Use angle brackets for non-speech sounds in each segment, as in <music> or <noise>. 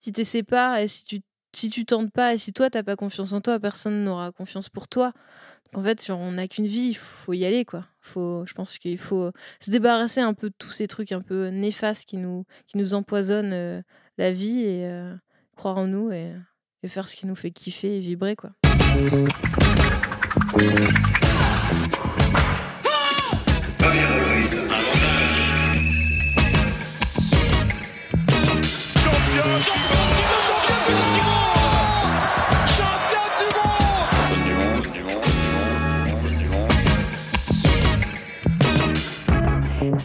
si sais pas et si tu si tu tentes pas et si toi t'as pas confiance en toi, personne n'aura confiance pour toi. Donc en fait, on n'a qu'une vie, il faut y aller quoi. Faut, je pense qu'il faut se débarrasser un peu de tous ces trucs un peu néfastes qui nous qui nous empoisonnent euh, la vie et euh, croire en nous et, et faire ce qui nous fait kiffer et vibrer quoi.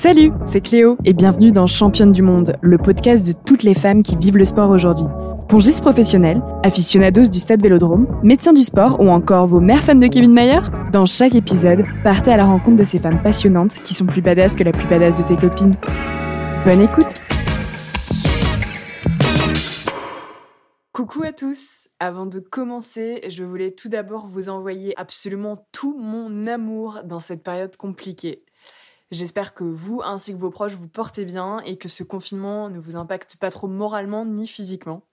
Salut, c'est Cléo et bienvenue dans Championne du Monde, le podcast de toutes les femmes qui vivent le sport aujourd'hui. Pongistes professionnels, aficionados du stade Vélodrome, médecins du sport ou encore vos mères fans de Kevin Mayer Dans chaque épisode, partez à la rencontre de ces femmes passionnantes qui sont plus badass que la plus badass de tes copines. Bonne écoute Coucou à tous Avant de commencer, je voulais tout d'abord vous envoyer absolument tout mon amour dans cette période compliquée. J'espère que vous ainsi que vos proches vous portez bien et que ce confinement ne vous impacte pas trop moralement ni physiquement.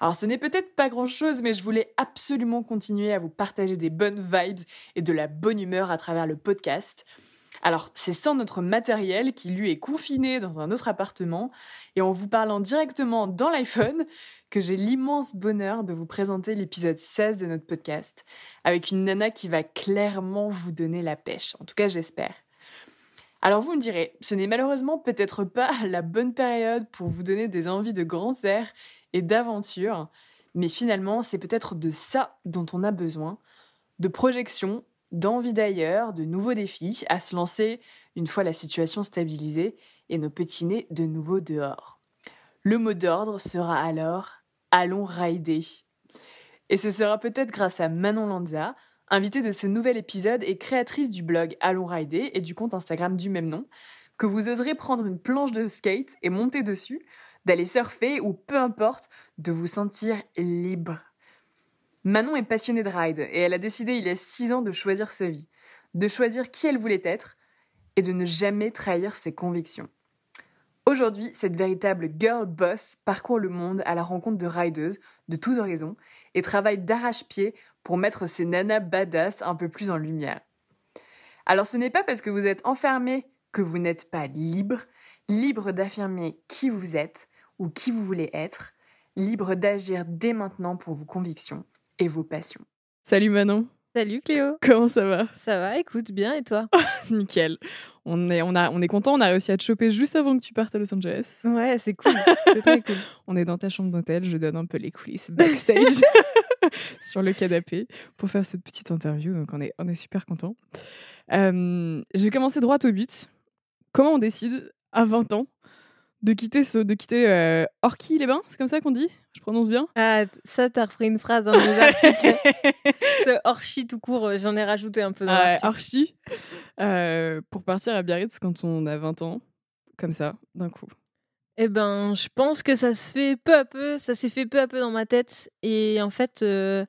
Alors ce n'est peut-être pas grand-chose, mais je voulais absolument continuer à vous partager des bonnes vibes et de la bonne humeur à travers le podcast. Alors c'est sans notre matériel qui lui est confiné dans un autre appartement et en vous parlant directement dans l'iPhone que j'ai l'immense bonheur de vous présenter l'épisode 16 de notre podcast avec une nana qui va clairement vous donner la pêche. En tout cas j'espère. Alors vous me direz, ce n'est malheureusement peut-être pas <laughs> la bonne période pour vous donner des envies de grand air et d'aventure, mais finalement c'est peut-être de ça dont on a besoin, de projection, d'envie d'ailleurs, de nouveaux défis à se lancer une fois la situation stabilisée et nos petits nez de nouveau dehors. Le mot d'ordre sera alors Allons rider. Et ce sera peut-être grâce à Manon Lanza, invitée de ce nouvel épisode et créatrice du blog Allons Rider et du compte Instagram du même nom, que vous oserez prendre une planche de skate et monter dessus, d'aller surfer ou peu importe, de vous sentir libre. Manon est passionnée de ride et elle a décidé il y a six ans de choisir sa vie, de choisir qui elle voulait être et de ne jamais trahir ses convictions. Aujourd'hui, cette véritable girl boss parcourt le monde à la rencontre de rideuses de tous horizons et travaille d'arrache-pied pour mettre ces nanas badass un peu plus en lumière. Alors ce n'est pas parce que vous êtes enfermé que vous n'êtes pas libre, libre d'affirmer qui vous êtes ou qui vous voulez être, libre d'agir dès maintenant pour vos convictions et vos passions. Salut Manon Salut Cléo Comment ça va? Ça va, écoute bien et toi? <laughs> Nickel. On est, on, a, on est content, on a réussi à te choper juste avant que tu partes à Los Angeles. Ouais, c'est cool. c'est très cool. <laughs> on est dans ta chambre d'hôtel, je donne un peu les coulisses backstage. <laughs> <laughs> sur le canapé pour faire cette petite interview. Donc, on est, on est super content. Euh, je vais commencer droit au but. Comment on décide à 20 ans de quitter ce, de quitter euh, Orky les Bains C'est comme ça qu'on dit? Je prononce bien? Ah, ça, t'as repris une phrase dans mes articles. <laughs> Orchi tout court, euh, j'en ai rajouté un peu dans ah, Orchi. Euh, pour partir à Biarritz quand on a 20 ans, comme ça, d'un coup. Eh ben, je pense que ça se fait peu à peu, ça s'est fait peu à peu dans ma tête. Et en fait, euh,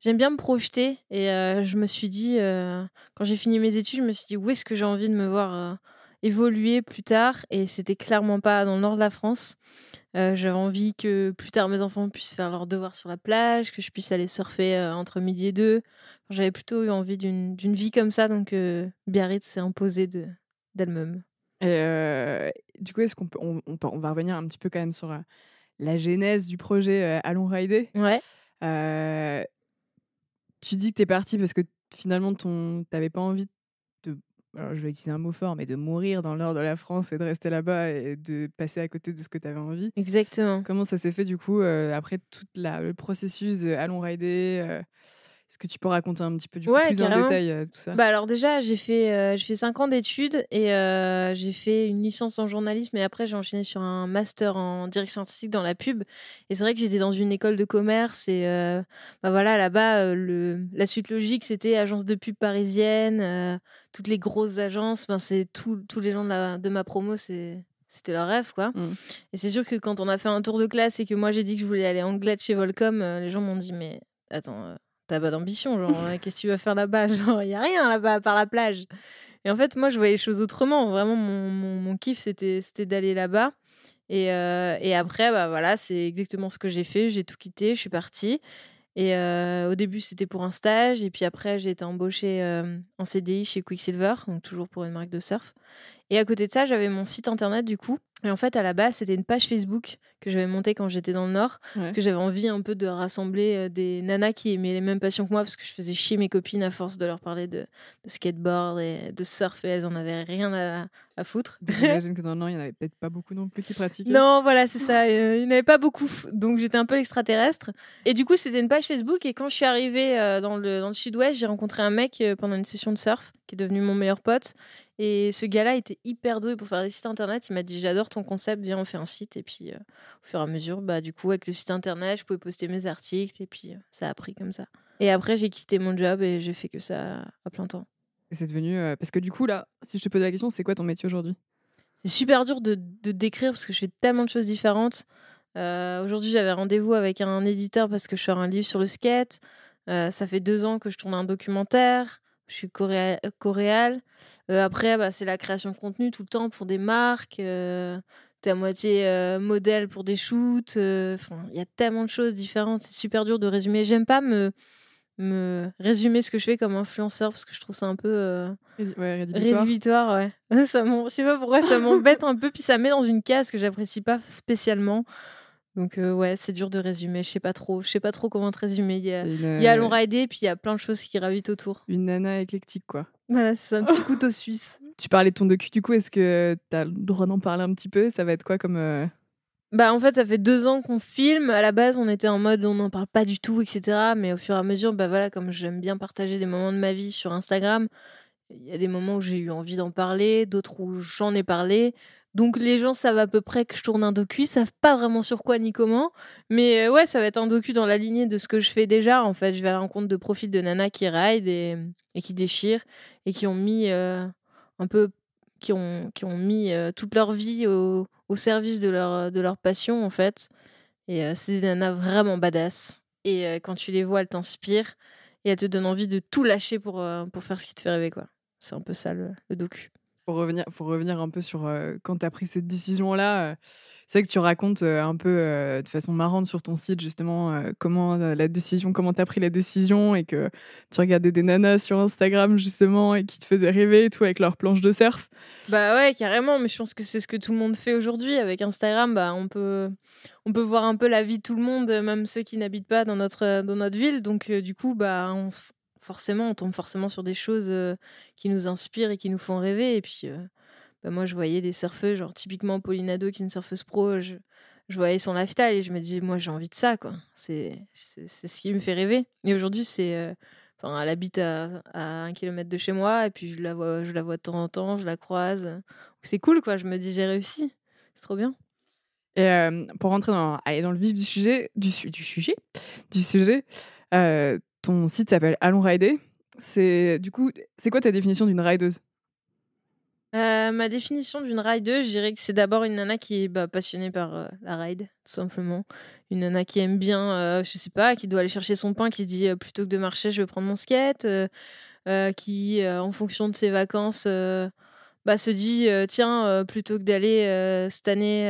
j'aime bien me projeter. Et euh, je me suis dit, euh, quand j'ai fini mes études, je me suis dit, où est-ce que j'ai envie de me voir évoluer plus tard Et c'était clairement pas dans le nord de la France. J'avais envie que plus tard mes enfants puissent faire leurs devoirs sur la plage, que je puisse aller surfer entre midi et deux. J'avais plutôt eu envie d'une vie comme ça, donc Biarritz s'est imposé d'elle-même. Et du coup, est-ce qu'on peut, on, on, va revenir un petit peu quand même sur la genèse du projet Allons Rider Ouais. tu dis que tu es parti parce que finalement, tu n'avais pas envie de. Alors, je vais utiliser un mot fort, mais de mourir dans le nord de la France et de rester là-bas et de passer à côté de ce que tu avais envie. Exactement. Comment ça s'est fait du coup après tout le processus de Allons Rider est-ce que tu peux raconter un petit peu du coup, plus en détail euh, tout ça? Bah alors déjà j'ai fait euh, j'ai fait cinq ans d'études et euh, j'ai fait une licence en journalisme et après j'ai enchaîné sur un master en direction artistique dans la pub et c'est vrai que j'étais dans une école de commerce et bah voilà là-bas le la suite logique c'était agence de pub parisienne toutes les grosses agences ben c'est tous les gens de, de ma promo c'est c'était leur rêve quoi. Mmh. Et c'est sûr que quand on a fait un tour de classe et que moi j'ai dit que je voulais aller en de chez Volcom, les gens m'ont dit mais attends t'as pas d'ambition, genre, hein, qu'est-ce que tu vas faire là-bas <laughs> Genre, il y a rien là-bas par la plage. Et en fait, moi, je voyais les choses autrement. Vraiment, mon, mon, kiff, c'était, c'était d'aller là-bas. Et, et après, bah, voilà, c'est exactement ce que j'ai fait. J'ai tout quitté, je suis partie. Et au début, c'était pour un stage. Et puis après, j'ai été embauchée en CDI chez Quicksilver, donc toujours pour une marque de surf. Et à côté de ça, j'avais mon site internet du coup. Et en fait, à la base, c'était une page Facebook que j'avais montée quand j'étais dans le Nord. Parce que j'avais envie un peu de rassembler des nanas qui aimaient les mêmes passions que moi. Parce que je faisais chier mes copines à force de leur parler de, skateboard et de surf. Et elles en avaient rien à, à foutre. J'imagine que dans le Nord, il n'y en avait peut-être pas beaucoup non plus qui pratiquaient. Non, voilà, c'est ça. il n'y en avait pas beaucoup. Donc j'étais un peu l'extraterrestre. Et du coup, c'était une page Facebook. Et quand je suis arrivée dans le, dans le sud-ouest, j'ai rencontré un mec pendant une session de surf qui est devenu mon meilleur pote. Et ce gars-là était hyper doué pour faire des sites internet. Il m'a dit J'adore ton concept, viens, on fait un site. Et puis, euh, au fur et à mesure, bah, du coup, avec le site internet, je pouvais poster mes articles. Et puis, euh, ça a pris comme ça. Et après, j'ai quitté mon job et j'ai fait que ça à plein temps. Et c'est devenu. Euh, parce que du coup, là, si je te pose la question, c'est quoi ton métier aujourd'hui? C'est super dur de, de, décrire parce que je fais tellement de choses différentes. aujourd'hui, j'avais rendez-vous avec un éditeur parce que je sors un livre sur le skate. ça fait deux ans que je tourne un documentaire je suis coréale. Euh, après, bah, c'est la création de contenu tout le temps pour des marques. Euh, T'es à moitié euh, modèle pour des shoots. Euh, enfin, il y a tellement de choses différentes. C'est super dur de résumer. J'aime pas me, me résumer ce que je fais comme influenceur parce que je trouve ça un peu rédhibitoire. Ouais. <laughs> ça je sais pas pourquoi ça m'embête un peu. Puis ça met dans une case que j'apprécie pas spécialement. Donc ouais, c'est dur de résumer. Je sais pas trop. Je sais pas trop comment te résumer. Il y a, il y a Long Rider, puis il y a plein de choses qui gravitent autour. Une nana éclectique, quoi. Voilà, c'est un petit <laughs> couteau suisse. Tu parlais de ton docu, du coup, est-ce que tu as le droit d'en parler un petit peu? Ça va être quoi comme... Bah en fait, ça fait deux ans qu'on filme. À la base, on était en mode on n'en parle pas du tout, etc. Mais au fur et à mesure, bah voilà, comme j'aime bien partager des moments de ma vie sur Instagram, il y a des moments où j'ai eu envie d'en parler, d'autres où j'en ai parlé. Donc les gens savent à peu près que je tourne un docu, savent pas vraiment sur quoi ni comment, mais euh, ouais, ça va être un docu dans la lignée de ce que je fais déjà. En fait, je vais à la rencontre de profils de nanas qui ride et, qui déchirent et qui ont mis euh, un peu, qui ont, qui ont mis euh, toute leur vie au, service de leur, de leur passion en fait. Et c'est des nanas vraiment badass. Et quand tu les vois, elles t'inspirent et elles te donnent envie de tout lâcher pour, pour faire ce qui te fait rêver quoi. C'est un peu ça le docu pour revenir, pour revenir un peu sur quand tu as pris cette décision-là, c'est vrai que tu racontes un peu de façon marrante sur ton site justement comment la décision, comment tu as pris la décision et que tu regardais des nanas sur Instagram justement et qui te faisaient rêver et tout avec leurs planches de surf. Bah ouais, carrément, mais je pense que c'est ce que tout le monde fait aujourd'hui avec Instagram, bah on peut on peut voir un peu la vie de tout le monde, même ceux qui n'habitent pas dans notre dans notre ville, donc du coup bah on forcément, on tombe forcément sur des choses qui nous inspirent et qui nous font rêver. Et puis, bah, moi, je voyais des surfeuses, genre typiquement Pauline Ado, qui est une surfeuse pro, je, voyais son lifestyle et je me disais, moi, j'ai envie de ça, quoi. C'est ce qui me fait rêver. Et aujourd'hui, c'est. Enfin, elle habite à, un kilomètre de chez moi et puis je la vois, je la vois de temps en temps, je la croise. C'est cool, quoi. Je me dis, j'ai réussi. C'est trop bien. Et pour rentrer dans, aller dans le vif du sujet, du sujet, du sujet, ton site s'appelle Allons Rider. C'est du coup, c'est quoi ta définition d'une rideuse? Euh, ma définition d'une rideuse, je dirais que c'est d'abord une nana qui est bah, passionnée par euh, la ride, tout simplement. Une nana qui aime bien, euh, je sais pas, qui doit aller chercher son pain, qui se dit plutôt que de marcher, je vais prendre mon skate, qui, en fonction de ses vacances, bah, se dit tiens, plutôt que d'aller cette année,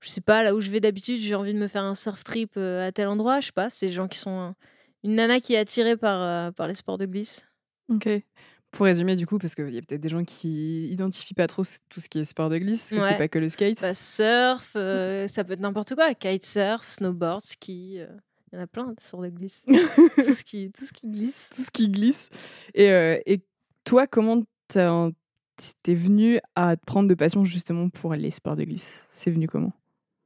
je sais pas, là où je vais d'habitude, j'ai envie de me faire un surf trip à tel endroit, je sais pas, c'est des gens qui sont une nana qui est attirée par, euh, par les sports de glisse. Ok. Pour résumer, du coup, parce qu'il y a peut-être des gens qui identifient pas trop tout ce qui est sport de glisse, ouais. c'est pas que le skate. Bah, surf, euh, ça peut être n'importe quoi. Kitesurf, snowboard, ski. Euh, il y en a plein de sports de glisse. <laughs> tout, ce qui, tout ce qui glisse. Tout ce qui glisse. Et, et toi, comment t'es venu à te prendre de passion justement pour les sports de glisse? C'est venu comment?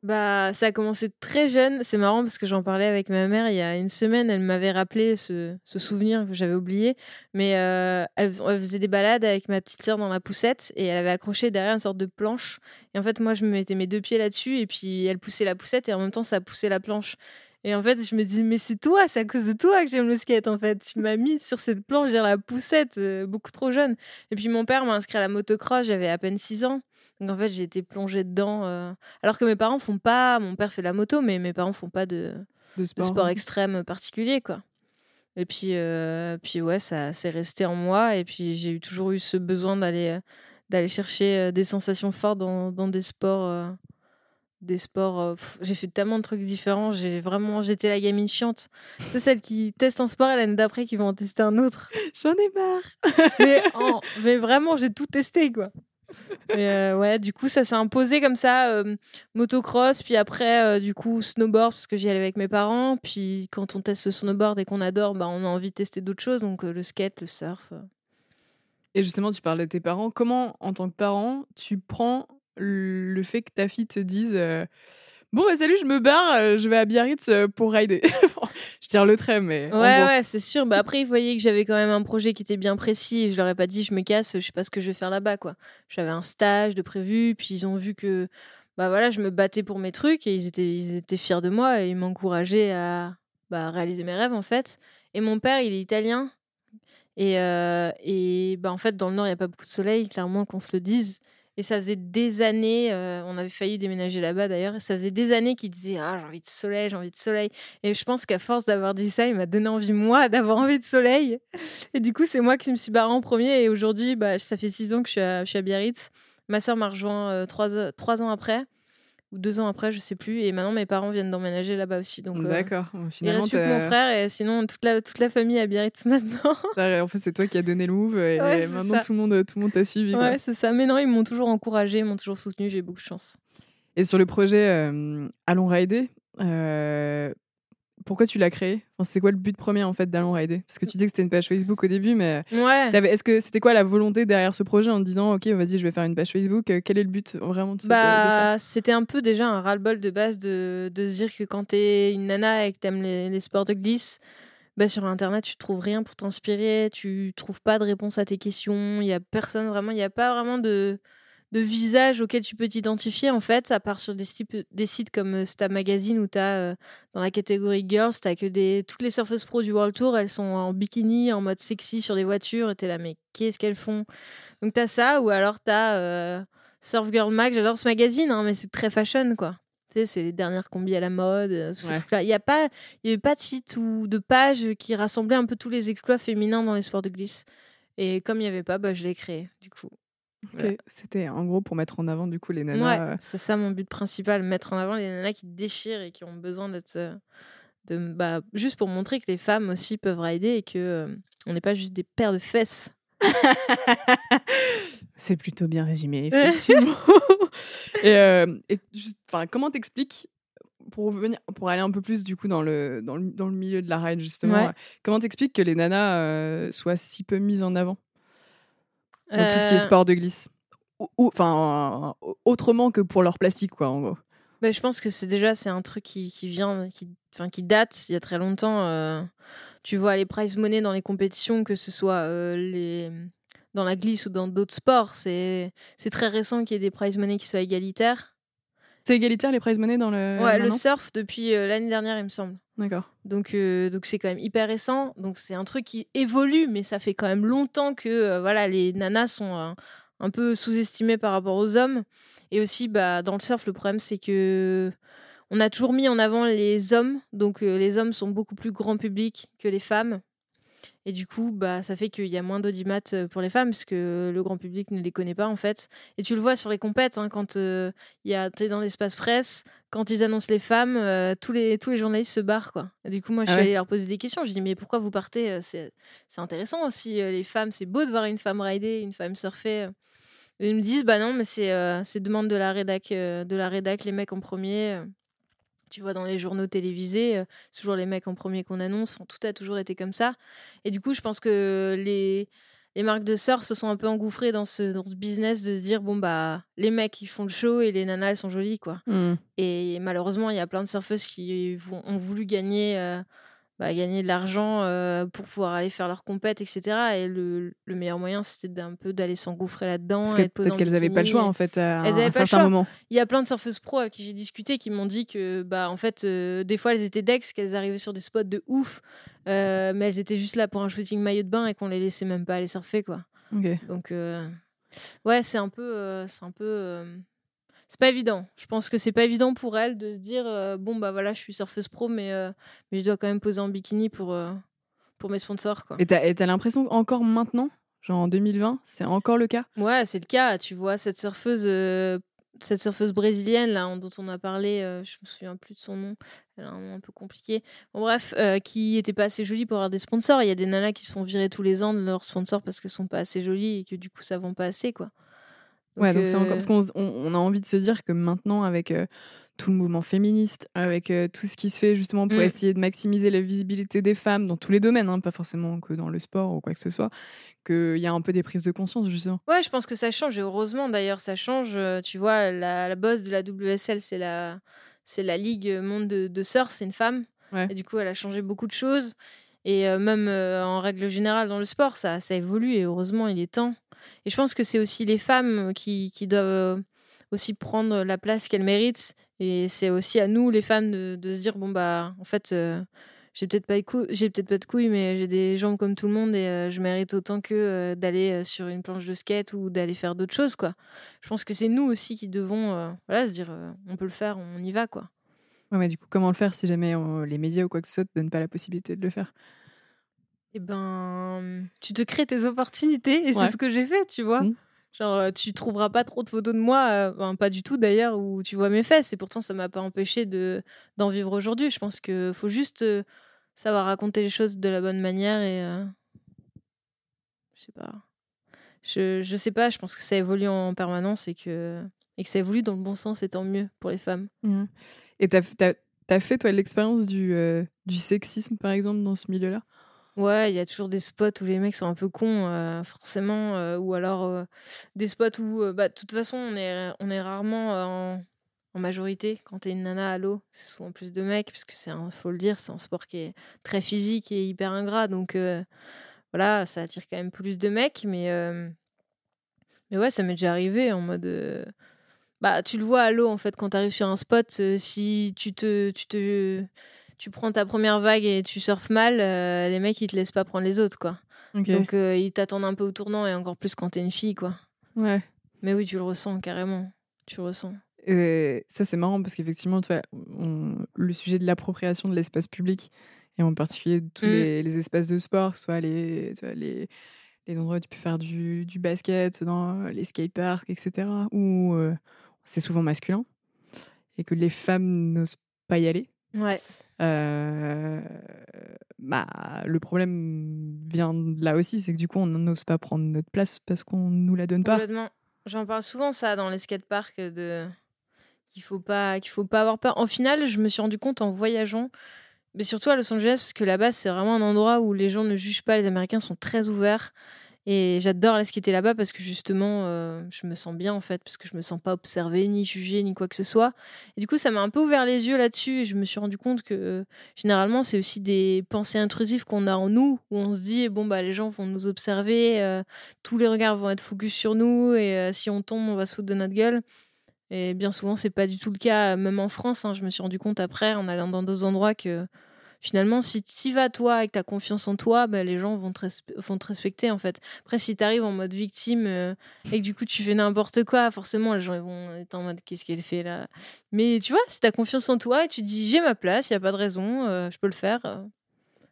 Bah, ça a commencé très jeune. C'est marrant parce que j'en parlais avec ma mère il y a une semaine. Elle m'avait rappelé ce, souvenir que j'avais oublié. Mais euh, elle, faisait des balades avec ma petite sœur dans la poussette et elle avait accroché derrière une sorte de planche. Et en fait, moi, je me mettais mes deux pieds là-dessus et puis elle poussait la poussette et en même temps, ça poussait la planche. Et en fait, je me dis, mais c'est toi, c'est à cause de toi que j'aime le skate, en fait. Tu m'as mis sur cette planche, j'ai la poussette, euh, beaucoup trop jeune. Et puis mon père m'a inscrit à la motocross, j'avais à peine 6 ans. Donc en fait, j'ai été plongée dedans. Euh, alors que mes parents font pas. Mon père fait la moto, mais mes parents font pas de, de sport, extrême particulier, quoi. Et puis, euh, puis ouais, ça s'est resté en moi. Et puis j'ai eu toujours eu ce besoin d'aller d'aller chercher euh, des sensations fortes dans, dans des sports des sports. j'ai fait tellement de trucs différents. J'ai vraiment, j'étais la gamine chiante. C'est celle qui teste un sport et l'année d'après qui va en tester un autre. J'en ai marre. mais, <laughs> mais vraiment, j'ai tout testé quoi. Et ouais, du coup, ça s'est imposé comme ça, motocross, puis après, du coup, snowboard, parce que j'y allais avec mes parents. Puis quand on teste le snowboard et qu'on adore, bah, on a envie de tester d'autres choses, donc le skate, le surf. Et justement, tu parles de tes parents. Comment, en tant que parent, tu prends le fait que ta fille te dise Bon, bah, salut, je me barre, je vais à Biarritz pour rider. <laughs> je tire le trait, mais. Ouais, ouais, c'est sûr. Bah, après, ils voyaient que j'avais quand même un projet qui était bien précis. je leur ai pas dit, je me casse, je sais pas ce que je vais faire là-bas, quoi. J'avais un stage de prévu, puis ils ont vu que, bah voilà, je me battais pour mes trucs et ils étaient, ils étaient fiers de moi et ils m'encourageaient à bah, réaliser mes rêves, en fait. Et mon père, il est italien. Et, et bah, en fait, dans le Nord, il n'y a pas beaucoup de soleil, clairement, qu'on se le dise. Et ça faisait des années, on avait failli déménager là-bas d'ailleurs, ça faisait des années qu'il disait Ah, j'ai envie de soleil, j'ai envie de soleil. Et je pense qu'à force d'avoir dit ça, il m'a donné envie, moi, <laughs> d'avoir envie de soleil. Et du coup, c'est moi qui me suis barrée en premier. Et aujourd'hui, bah, ça fait six ans que je suis à, Biarritz. Ma soeur m'a rejoint trois, trois ans après ou deux ans après, je sais plus. Et maintenant, mes parents viennent d'emménager là-bas aussi. Donc, euh, D'accord. Finalement, il reste plus mon frère et sinon toute la, toute la famille à Biarritz <laughs> maintenant. en fait, c'est toi qui as donné le move et, maintenant tout le monde tout le monde t'a suivi. Ouais, c'est ça. Mais non, ils m'ont toujours encouragé, ils m'ont toujours soutenu. J'ai beaucoup de chance. Et sur le projet euh, Allons Rider, euh, pourquoi tu l'as créé? C'est quoi le but premier en fait d'Allons Rider? Parce que tu disais que c'était une page Facebook au début, mais ouais. est-ce que c'était quoi la volonté derrière ce projet en te disant ok vas-y je vais faire une page Facebook? Euh, Quel est le but vraiment de, bah, C'était un peu déjà un ras-le-bol de base de, de se dire que quand t'es une nana et que t'aimes les, les sports de glisse, bah, sur internet tu trouves rien pour t'inspirer, tu trouves pas de réponse à tes questions, il y a personne vraiment, il n'y a pas vraiment de de visage auquel tu peux t'identifier en fait, à part sur des, des sites comme euh, Stab Magazine où tu as euh, dans la catégorie girls, tu que des toutes les surfeuses pro du World Tour, elles sont en bikini, en mode sexy sur des voitures et tu es là mais qu'est-ce qu'elles font? Donc tu as ça ou alors tu as euh, Surf Girl Mag, j'adore ce magazine hein, mais c'est très fashion quoi. Tu sais, c'est les dernières combis à la mode, Il n'y a pas il y avait pas de site ou de page qui rassemblait un peu tous les exploits féminins dans les sports de glisse. Et comme il n'y avait pas, bah, je l'ai créé, du coup. C'était en gros pour mettre en avant du coup les nanas. Ouais, c'est ça mon but principal, mettre en avant les nanas qui déchirent et qui ont besoin d'être euh, de bah, juste pour montrer que les femmes aussi peuvent rider et que euh, on n'est pas juste des paires de fesses. <laughs> c'est plutôt bien résumé <laughs> effectivement. <laughs> et, euh, et comment t'expliques pour pour aller un peu plus du coup dans le dans le, dans le milieu de la ride justement, comment t'expliques que les nanas soient si peu mises en avant? Dans tout ce qui est euh, sport de glisse. Enfin, autrement que pour leur plastique, quoi, en gros. Bah, je pense que c'est déjà c'est un truc qui, qui vient, qui, enfin, qui date il y a très longtemps. Euh, tu vois les prize money dans les compétitions, que ce soit euh, les dans la glisse ou dans d'autres sports, c'est c'est très récent qu'il y ait des prize money qui soient égalitaires. C'est égalitaire les prize money dans le. Ouais, le surf depuis l'année dernière, il me semble. D'accord. Donc, euh, donc c'est quand même hyper récent. Donc, c'est un truc qui évolue, mais ça fait quand même longtemps que euh, voilà, les nanas sont euh, un peu sous-estimées par rapport aux hommes. Et aussi, bah, dans le surf, le problème, c'est que on a toujours mis en avant les hommes. Donc, les hommes sont beaucoup plus grand public que les femmes. Et du coup, bah, ça fait qu'il y a moins d'audimat pour les femmes, parce que le grand public ne les connaît pas, en fait. Et tu le vois sur les compètes, hein, quand il y a, es dans l'espace presse, quand ils annoncent les femmes, tous, les, tous les journalistes se barrent, quoi. du coup, moi, je ah suis allée leur poser des questions. Je dis, mais pourquoi vous partez C'est intéressant aussi, les femmes. C'est beau de voir une femme rider, une femme surfer. ils me disent, bah non, mais c'est demande de la rédac, de la rédac, les mecs en premier. Tu vois, dans les journaux télévisés, c'est toujours les mecs en premier qu'on annonce. tout a toujours été comme ça. Et du coup, je pense que les, les marques de sœurs se sont un peu engouffrées dans ce, dans ce business de se dire bon, bah, les mecs, ils font le show et les nanas, elles sont jolies, quoi. Mmh. Et malheureusement, il y a plein de surfeuses qui vont, ont voulu gagner bah, gagner de l'argent pour pouvoir aller faire leur compète, etc. Et le, le meilleur moyen, c'était d'un peu d'aller s'engouffrer là-dedans. Peut-être qu'elles n'avaient pas le choix, en fait, à un certain moment. Il y a plein de surfeuses pro avec qui j'ai discuté qui m'ont dit que, bah, en fait, des fois, elles étaient dex, qu'elles arrivaient sur des spots de ouf, mais elles étaient juste là pour un shooting maillot de bain et qu'on les laissait même pas aller surfer, quoi. Donc, ouais, c'est un peu... c'est un peu c'est pas évident. Je pense que c'est pas évident pour elle de se dire euh, bon bah voilà, je suis surfeuse pro, mais euh, mais je dois quand même poser en bikini pour euh, pour mes sponsors quoi. Et t'as as, l'impression encore maintenant, genre en 2020, c'est encore le cas? Ouais, c'est le cas. Tu vois cette surfeuse cette surfeuse brésilienne là dont on a parlé, je me souviens plus de son nom, elle a un nom un peu compliqué. Bon, bref, qui était pas assez jolie pour avoir des sponsors. Il y a des nanas qui se font virer tous les ans de leurs sponsors parce qu'elles sont pas assez jolies et que du coup ça vend pas assez quoi. Ouais, donc c'est encore parce qu'on on a envie de se dire que maintenant avec tout le mouvement féministe, avec tout ce qui se fait justement pour mmh. essayer de maximiser la visibilité des femmes dans tous les domaines, hein, pas forcément que dans le sport ou quoi que ce soit, qu'il y a un peu des prises de conscience justement. Ouais, je pense que ça change et heureusement d'ailleurs ça change. Tu vois, la, la boss de la WSL, c'est la, c'est la Ligue Monde de, de Surf, c'est une femme. Et du coup, elle a changé beaucoup de choses. Et même en règle générale dans le sport, ça, ça évolue et heureusement, il est temps. Et je pense que c'est aussi les femmes qui, qui doivent aussi prendre la place qu'elles méritent et c'est aussi à nous, les femmes, de, se dire bon, bah, en fait, euh, j'ai peut-être pas, peut-être pas de couilles, mais j'ai des jambes comme tout le monde et euh, je mérite autant que euh, d'aller sur une planche de skate ou d'aller faire d'autres choses, quoi. Je pense que c'est nous aussi qui devons voilà, se dire on peut le faire, on y va, quoi. Ouais, mais du coup, comment le faire si jamais les médias ou quoi que ce soit ne donnent pas la possibilité de le faire? Eh ben, tu te crées tes opportunités et c'est ce que j'ai fait, tu vois. Mmh. Genre, euh, tu trouveras pas trop de photos de moi, euh, pas du tout d'ailleurs, où tu vois mes fesses. Et pourtant, ça m'a pas empêché de d'en vivre aujourd'hui. Je pense qu'il faut juste euh, savoir raconter les choses de la bonne manière et. je sais pas. Je, je sais pas, je pense que ça évolue en permanence et que, et que ça évolue dans le bon sens et tant mieux pour les femmes. Mmh. Et t'as as, as, fait, toi, l'expérience du, du sexisme, par exemple, dans ce milieu-là? Ouais, il y a toujours des spots où les mecs sont un peu cons, euh, forcément, euh, ou alors euh, des spots où, bah, de toute façon, on est, rarement en, en majorité. Quand t'es une nana à l'eau, c'est souvent plus de mecs, puisque c'est un, faut le dire, c'est un sport qui est très physique et hyper ingrat. Donc voilà, ça attire quand même plus de mecs, mais, mais ouais, ça m'est déjà arrivé en mode. bah, tu le vois à l'eau, en fait, quand t'arrives sur un spot, si tu te. Tu te tu prends ta première vague et tu surfes mal, euh, les mecs ils te laissent pas prendre les autres quoi. Donc euh, ils t'attendent un peu au tournant et encore plus quand t'es une fille quoi. Ouais. Mais oui, tu le ressens carrément. Tu le ressens. ça c'est marrant parce qu'effectivement, tu vois, le sujet de l'appropriation de l'espace public et en particulier de tous mm. les, espaces de sport, soit les, les, les endroits où tu peux faire du, du basket, dans les skateparks, etc., où euh, c'est souvent masculin et que les femmes n'osent pas y aller. Ouais. Euh, bah, le problème vient là aussi, c'est que du coup, on n'ose pas prendre notre place parce qu'on nous la donne pas. J'en parle souvent ça dans les skateparks de qu'il faut pas qu'il faut pas avoir peur. En final, je me suis rendu compte en voyageant, mais surtout à Los Angeles, parce que là-bas, c'est vraiment un endroit où les gens ne jugent pas. Les Américains sont très ouverts. Et j'adore aller skater là-bas parce que justement, euh, je me sens bien en fait, parce que je me sens pas observée, ni jugée, ni quoi que ce soit. Et du coup, ça m'a un peu ouvert les yeux là-dessus et je me suis rendu compte que euh, généralement, c'est aussi des pensées intrusives qu'on a en nous, où on se dit, bon, bah, les gens vont nous observer, euh, tous les regards vont être focus sur nous et si on tombe, on va se de notre gueule. Et bien souvent, c'est pas du tout le cas, même en France. Hein, je me suis rendu compte après, en allant dans d'autres endroits, que finalement, si tu vas toi avec ta confiance en toi, bah, les gens vont te, vont te respecter en fait. Après, si tu arrives en mode victime euh, et que du coup tu fais n'importe quoi, forcément les gens vont être en mode qu'est-ce qu'elle fait là? Mais tu vois, si tu as confiance en toi et tu dis j'ai ma place, il n'y a pas de raison, euh, je peux le faire, euh,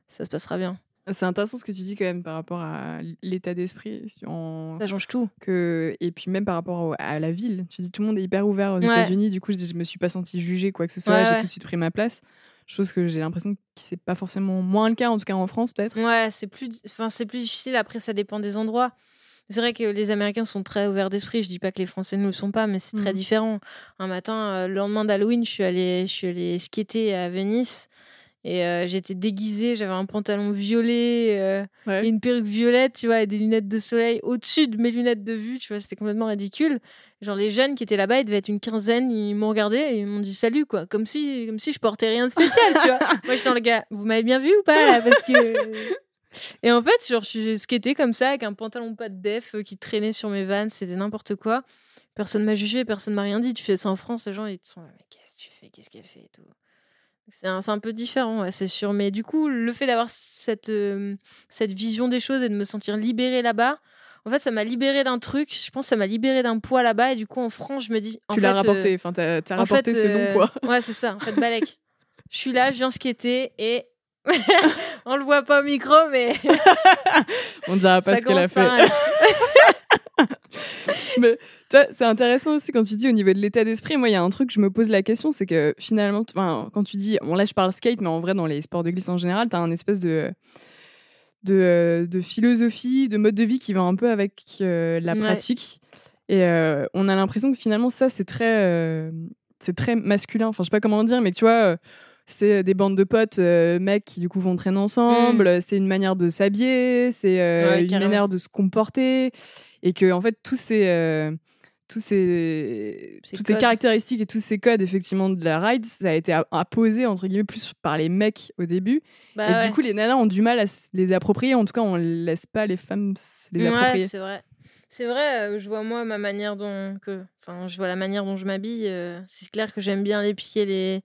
ça se passera bien. C'est intéressant ce que tu dis quand même par rapport à l'état d'esprit. Ça change tout. Que... Et puis même par rapport à la ville. Tu dis tout le monde est hyper ouvert aux États-Unis. Du coup, je, ne me suis pas sentie jugée quoi que ce soit. j'ai tout de suite pris ma place. Chose que j'ai l'impression que c'est pas forcément moins le cas, en tout cas en France peut-être. Ouais, c'est plus, enfin, c'est plus difficile. Après, ça dépend des endroits. C'est vrai que les Américains sont très ouverts d'esprit. Je dis pas que les Français ne le sont pas, mais c'est très mmh. différent. Un matin, euh, le lendemain d'Halloween, je suis allée, je suis allée skater à Venise. Et euh, j'étais déguisée, j'avais un pantalon violet euh, et une perruque violette, tu vois, et des lunettes de soleil au-dessus de mes lunettes de vue, tu vois, c'était complètement ridicule. Genre les jeunes qui étaient là-bas, ils devaient être une quinzaine, ils m'ont regardé et ils m'ont dit salut quoi, comme si comme si je portais rien de spécial, tu vois. <laughs> Moi j'étais dans le gars, vous m'avez bien vu ou pas là parce que <laughs> Et en fait, genre je suis skaté comme ça avec un pantalon pas de def euh, qui traînait sur mes vannes, c'était n'importe quoi. Personne m'a jugé, personne m'a rien dit. Tu fais ça en France, les gens ils te sont mais qu'est-ce que tu fais, qu'est-ce qu'elle fait et tout. C'est un, un, peu différent, c'est sûr. Mais du coup, le fait d'avoir cette, euh, cette vision des choses et de me sentir libérée là-bas, en fait, ça m'a libérée d'un truc. Je pense que ça m'a libérée d'un poids là-bas. Et du coup, en France, je me dis. tu l'as rapporté, euh, enfin, t'as as rapporté ce non-poids. Euh, <laughs> ouais, c'est ça, en fait, Balek. <laughs> je suis là, je viens skater et. <laughs> On le voit pas au micro, mais. On ne dira pas ce qu'elle a fait. <laughs> Mais c'est intéressant aussi quand tu dis au niveau de l'état d'esprit. Moi, il y a un truc, je me pose la question, c'est que finalement, quand tu dis, bon là je parle skate, mais en vrai dans les sports de glisse en général, tu as un espèce de, de, de, philosophie, de mode de vie qui va un peu avec euh, la pratique. Et euh, on a l'impression que finalement ça c'est très, euh, c'est très masculin. Enfin, je sais pas comment dire, mais tu vois c'est des bandes de potes mecs qui du coup vont traîner ensemble, mm. c'est une manière de s'habiller, c'est une manière de se comporter et que en fait tous ces euh, tous ces, toutes ces caractéristiques et tous ces codes effectivement de la ride, ça a été apposé entre guillemets plus par les mecs au début. Bah et du coup, les nanas ont du mal à les approprier. En tout cas, on laisse pas les femmes les approprier. Ouais, c'est vrai. C'est vrai, euh, je vois moi ma manière dont que enfin, je vois la manière dont je m'habille, euh, c'est clair que j'aime bien les piquer les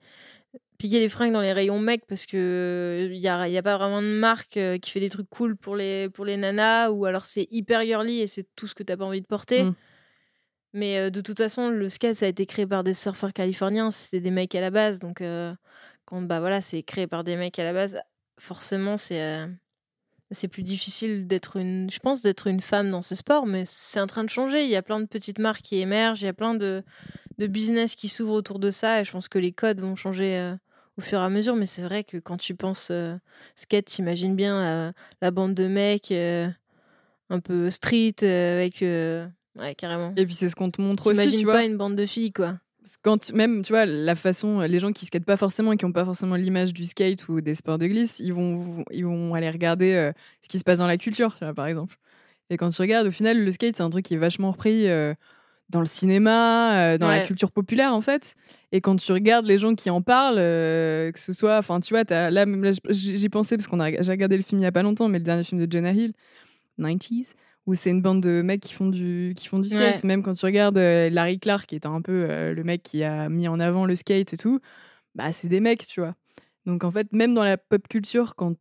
piquer les fringues dans les rayons mecs parce que il y a, y a, pas vraiment de marque euh, qui fait des trucs cool pour les, pour les nanas ou alors c'est hyper girly et c'est tout ce que t'as pas envie de porter. Mm. Mais euh, de toute façon, le skate ça a été créé par des surfeurs californiens, c'était des mecs à la base donc euh, quand bah voilà, c'est créé par des mecs à la base, forcément c'est c'est plus difficile d'être une je pense d'être une femme dans ce sport mais c'est en train de changer, il y a plein de petites marques qui émergent, il y a plein de de business qui s'ouvrent autour de ça et je pense que les codes vont changer au fur et à mesure. Mais c'est vrai que quand tu penses euh, skate, t'imagines bien la, bande de mecs euh, un peu street euh, avec. ouais, carrément. Et puis c'est ce qu'on te montre aussi. Tu pas une bande de filles, quoi. Quand même, tu vois, la façon, les gens qui skatent pas forcément et qui ont pas forcément l'image du skate ou des sports de glisse, ils vont, ils vont aller regarder ce qui se passe dans la culture, tu vois, par exemple. Et quand tu regardes, au final, le skate, c'est un truc qui est vachement repris dans le cinéma, dans la culture populaire, en fait. Et quand tu regardes les gens qui en parlent, euh, que ce soit, enfin, tu vois, as, là, j'ai pensé parce qu'on a, j'ai regardé le film il y a pas longtemps, mais le dernier film de Jonah Hill, 90s, où c'est une bande de mecs qui font du, qui font du skate. Même quand tu regardes euh, Larry Clark, qui est un peu euh, le mec qui a mis en avant le skate et tout, bah, c'est des mecs, tu vois. Donc en fait, même dans la pop culture, quand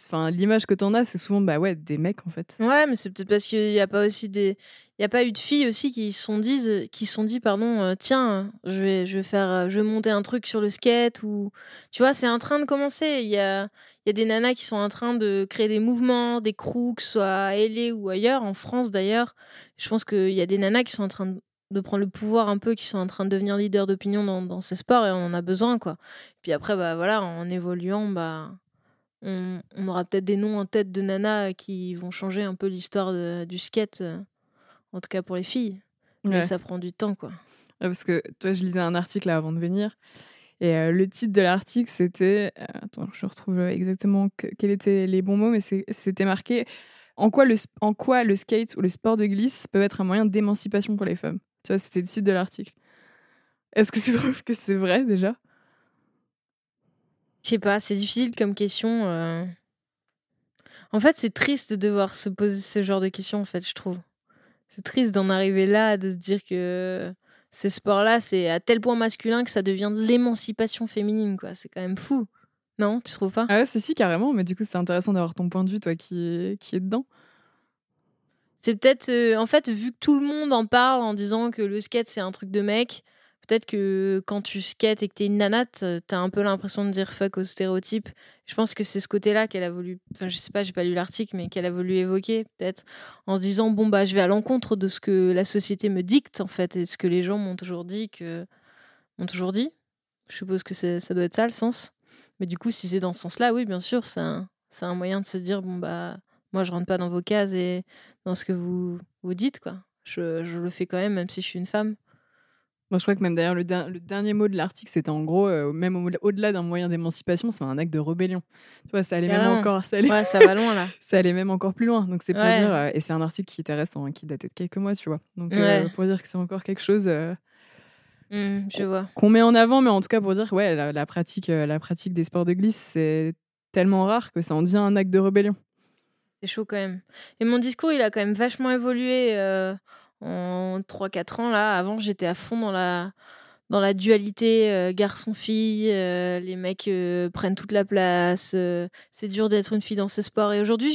enfin l'image que t'en as c'est souvent bah ouais des mecs en fait. Ouais mais c'est peut-être parce qu'il n'y a pas aussi des il y a pas eu de filles aussi qui sont dit qui sont dit pardon euh, tiens je vais je vais faire euh, je vais monter un truc sur le skate ou tu vois c'est en train de commencer. Il y a il y a des nanas qui sont en train de créer des mouvements des crews que ce soit à LA ou ailleurs en France d'ailleurs. Je pense qu'il y a des nanas qui sont en train de prendre le pouvoir un peu, qui sont en train de devenir leaders d'opinion dans, dans, ces sports et on en a besoin quoi. Puis après bah voilà, en évoluant bah on, aura peut-être des noms en tête de nana qui vont changer un peu l'histoire du skate, euh, en tout cas pour les filles. Mais ça prend du temps, quoi. parce que toi, je lisais un article avant de venir. Et euh, le titre de l'article, c'était. Euh, attends, je retrouve exactement quels étaient les bons mots, mais c'était marqué en quoi, le, en quoi le skate ou le sport de glisse peuvent être un moyen d'émancipation pour les femmes? Tu vois, c'était le titre de l'article. Est-ce que tu <laughs> trouves que c'est vrai déjà? Je sais pas, c'est difficile comme question. Euh. En fait, c'est triste de devoir se poser ce genre de questions, en fait, je trouve. C'est triste d'en arriver là, de se dire que ces sports-là, c'est à tel point masculin que ça devient de l'émancipation féminine, quoi. C'est quand même fou. Non, tu trouves pas? Ah ouais, c'est si, carrément. Mais du coup, c'est intéressant d'avoir ton point de vue, toi, qui est, qui est dedans. C'est peut-être, euh, en fait, vu que tout le monde en parle en disant que le skate, c'est un truc de mec, peut-être que quand tu skates et que t'es une nanate, t'as un peu l'impression de dire fuck aux stéréotypes. Je pense que c'est ce côté-là qu'elle a voulu, enfin je sais pas, j'ai pas lu l'article, mais qu'elle a voulu évoquer peut-être en se disant bon bah je vais à l'encontre de ce que la société me dicte en fait et ce que les gens m'ont toujours dit que m'ont toujours dit. Je suppose que ça doit être ça le sens. Mais du coup, si c'est dans ce sens-là, oui, bien sûr, c'est un, un moyen de se dire bon bah moi je rentre pas dans vos cases et dans ce que vous vous dites quoi. Je, je le fais quand même, même si je suis une femme. Moi, je crois que même d'ailleurs, le, le, dernier mot de l'article, c'était en gros, euh, même au-delà d'un moyen d'émancipation, c'est un acte de rébellion. Tu vois, ça allait même encore. Ça allait... Ouais, ça va loin, là. <laughs> ça allait même encore plus loin. Donc, c'est pour dire. Euh, et c'est un article qui était qui datait de quelques mois, tu vois. Donc, euh, pour dire que c'est encore quelque chose. Mmh, je vois. Qu'on met en avant, mais en tout cas, pour dire, ouais, la, pratique, la pratique des sports de glisse, c'est tellement rare que ça en devient un acte de rébellion. C'est chaud quand même. Et mon discours, il a quand même vachement évolué en 3-4 ans là. Avant, j'étais à fond dans la dans la dualité euh, garçon-fille, euh, les mecs euh, prennent toute la place, c'est dur d'être une fille dans ce sport. Et aujourd'hui,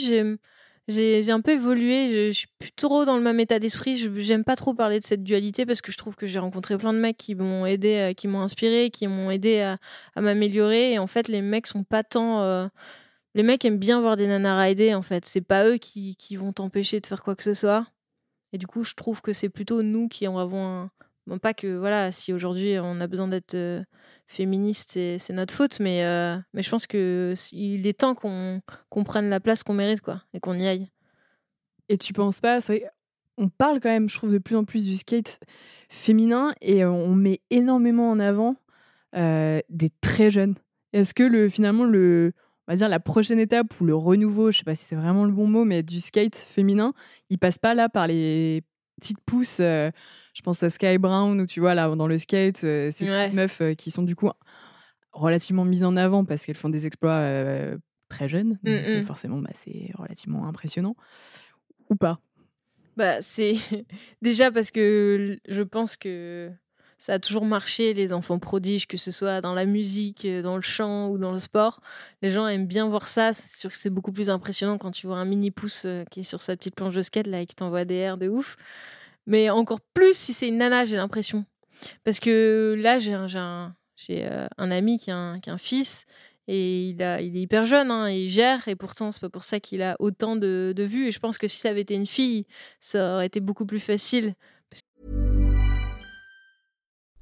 j'ai un peu évolué, je, je, suis plus trop dans le même état d'esprit. J'aime pas trop parler de cette dualité parce que je trouve que j'ai rencontré plein de mecs qui m'ont aidé, qui m'ont inspiré, qui m'ont aidé à, à m'améliorer. Et en fait, les mecs sont pas tant. les mecs aiment bien voir des nanas rider, en fait. C'est pas eux qui, qui vont t'empêcher de faire quoi que ce soit. Et du coup, je trouve que c'est plutôt nous qui en avons un. Bon, pas que, voilà, si aujourd'hui on a besoin d'être féministe, c'est notre faute, mais, mais je pense qu'il est temps qu'on prenne la place qu'on mérite, quoi, et qu'on y aille. Et tu penses pas, on parle quand même, je trouve, de plus en plus du skate féminin et on met énormément en avant des très jeunes. Est-ce que le, finalement, le, on va dire la prochaine étape ou le renouveau, je sais pas si c'est vraiment le bon mot, mais du skate féminin, il passe pas là par les petites pousses. Euh, je pense à Sky Brown ou tu vois là dans le skate, euh, ces petites meufs euh, qui sont du coup relativement mises en avant parce qu'elles font des exploits très jeunes. Mmh, mmh. Forcément, bah, c'est relativement impressionnant ou pas. Bah c'est <laughs> déjà parce que je pense que ça a toujours marché, les enfants prodiges, que ce soit dans la musique, euh, dans le chant ou dans le sport. Les gens aiment bien voir ça. C'est sûr que c'est beaucoup plus impressionnant quand tu vois un mini pouce euh, qui est sur sa petite planche de skate là, et qui t'envoie des airs de ouf. Mais encore plus si c'est une nana, j'ai l'impression. Parce que là, j'ai un, euh, ami qui a un, fils et il, est hyper jeune, hein, il gère, et pourtant, c'est pas pour ça qu'il a autant de vues. Et je pense que si ça avait été une fille, ça aurait été beaucoup plus facile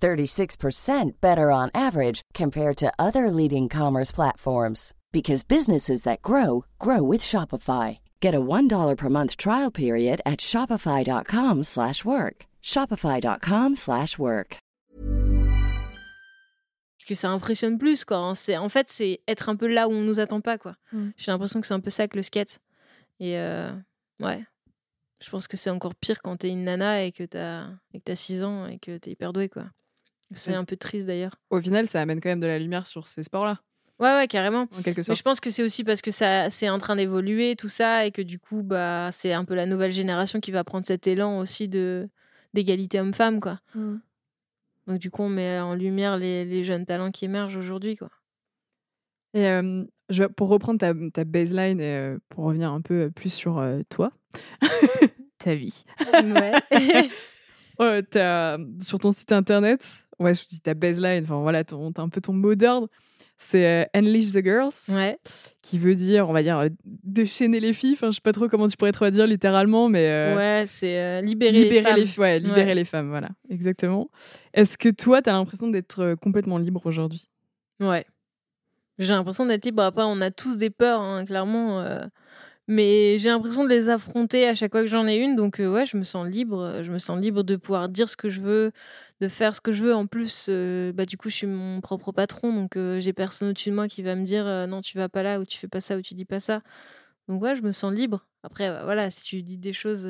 36% better on average compared to other leading commerce platforms because businesses that grow grow with Shopify. Get a $1 per month trial period at shopify.com/work. shopify.com/work. Que ça impressionne plus quoi. Hein. C'est en fait c'est être un peu là où on nous attend pas quoi. Mm. J'ai l'impression que c'est un peu ça que le skate. Et euh, ouais. Je pense que c'est encore pire quand t'es une nana et que t'as et que t'as 6 ans et que t'es hyper douée quoi. C'est un peu triste d'ailleurs. Au final, ça amène quand même de la lumière sur ces sports-là. Ouais, ouais, carrément. En quelque sorte. Mais je pense que c'est aussi parce que ça, c'est en train d'évoluer, tout ça, et que du coup, bah, c'est un peu la nouvelle génération qui va prendre cet élan aussi de d'égalité homme-femme, quoi. Mmh. Donc du coup, on met en lumière les, les jeunes talents qui émergent aujourd'hui, quoi. Et je, pour reprendre ta, ta baseline et pour revenir un peu plus sur toi, <laughs> ta vie. Ouais. <laughs> ouais sur ton site internet, ouais, je dis ta baseline, enfin voilà, ton, un peu ton mot d'ordre. C'est euh, Unleash the Girls, ouais. qui veut dire, on va dire, euh, déchaîner les filles. Enfin, je sais pas trop comment tu pourrais traduire littéralement, mais. Euh, ouais, c'est libérer, libérer, les femmes. ouais, libérer les femmes, voilà, exactement. Est-ce que toi, tu as l'impression d'être complètement libre aujourd'hui? Ouais. J'ai l'impression d'être libre. Après, on a tous des peurs, hein, clairement mais j'ai l'impression de les affronter à chaque fois que j'en ai une. Donc, ouais, je me sens libre. Je me sens libre de pouvoir dire ce que je veux, de faire ce que je veux. En plus, bah, du coup, je suis mon propre patron. Donc, j'ai personne au-dessus de moi qui va me dire non, tu vas pas là, ou tu fais pas ça, ou tu dis pas ça. Donc, ouais, je me sens libre. Après, bah, voilà, si tu dis des choses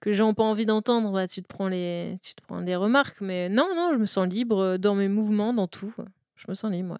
que j'ai pas envie d'entendre, bah, tu, te prends les, tu te prends les remarques. Mais non, non, je me sens libre dans mes mouvements, dans tout. Je me sens libre, ouais,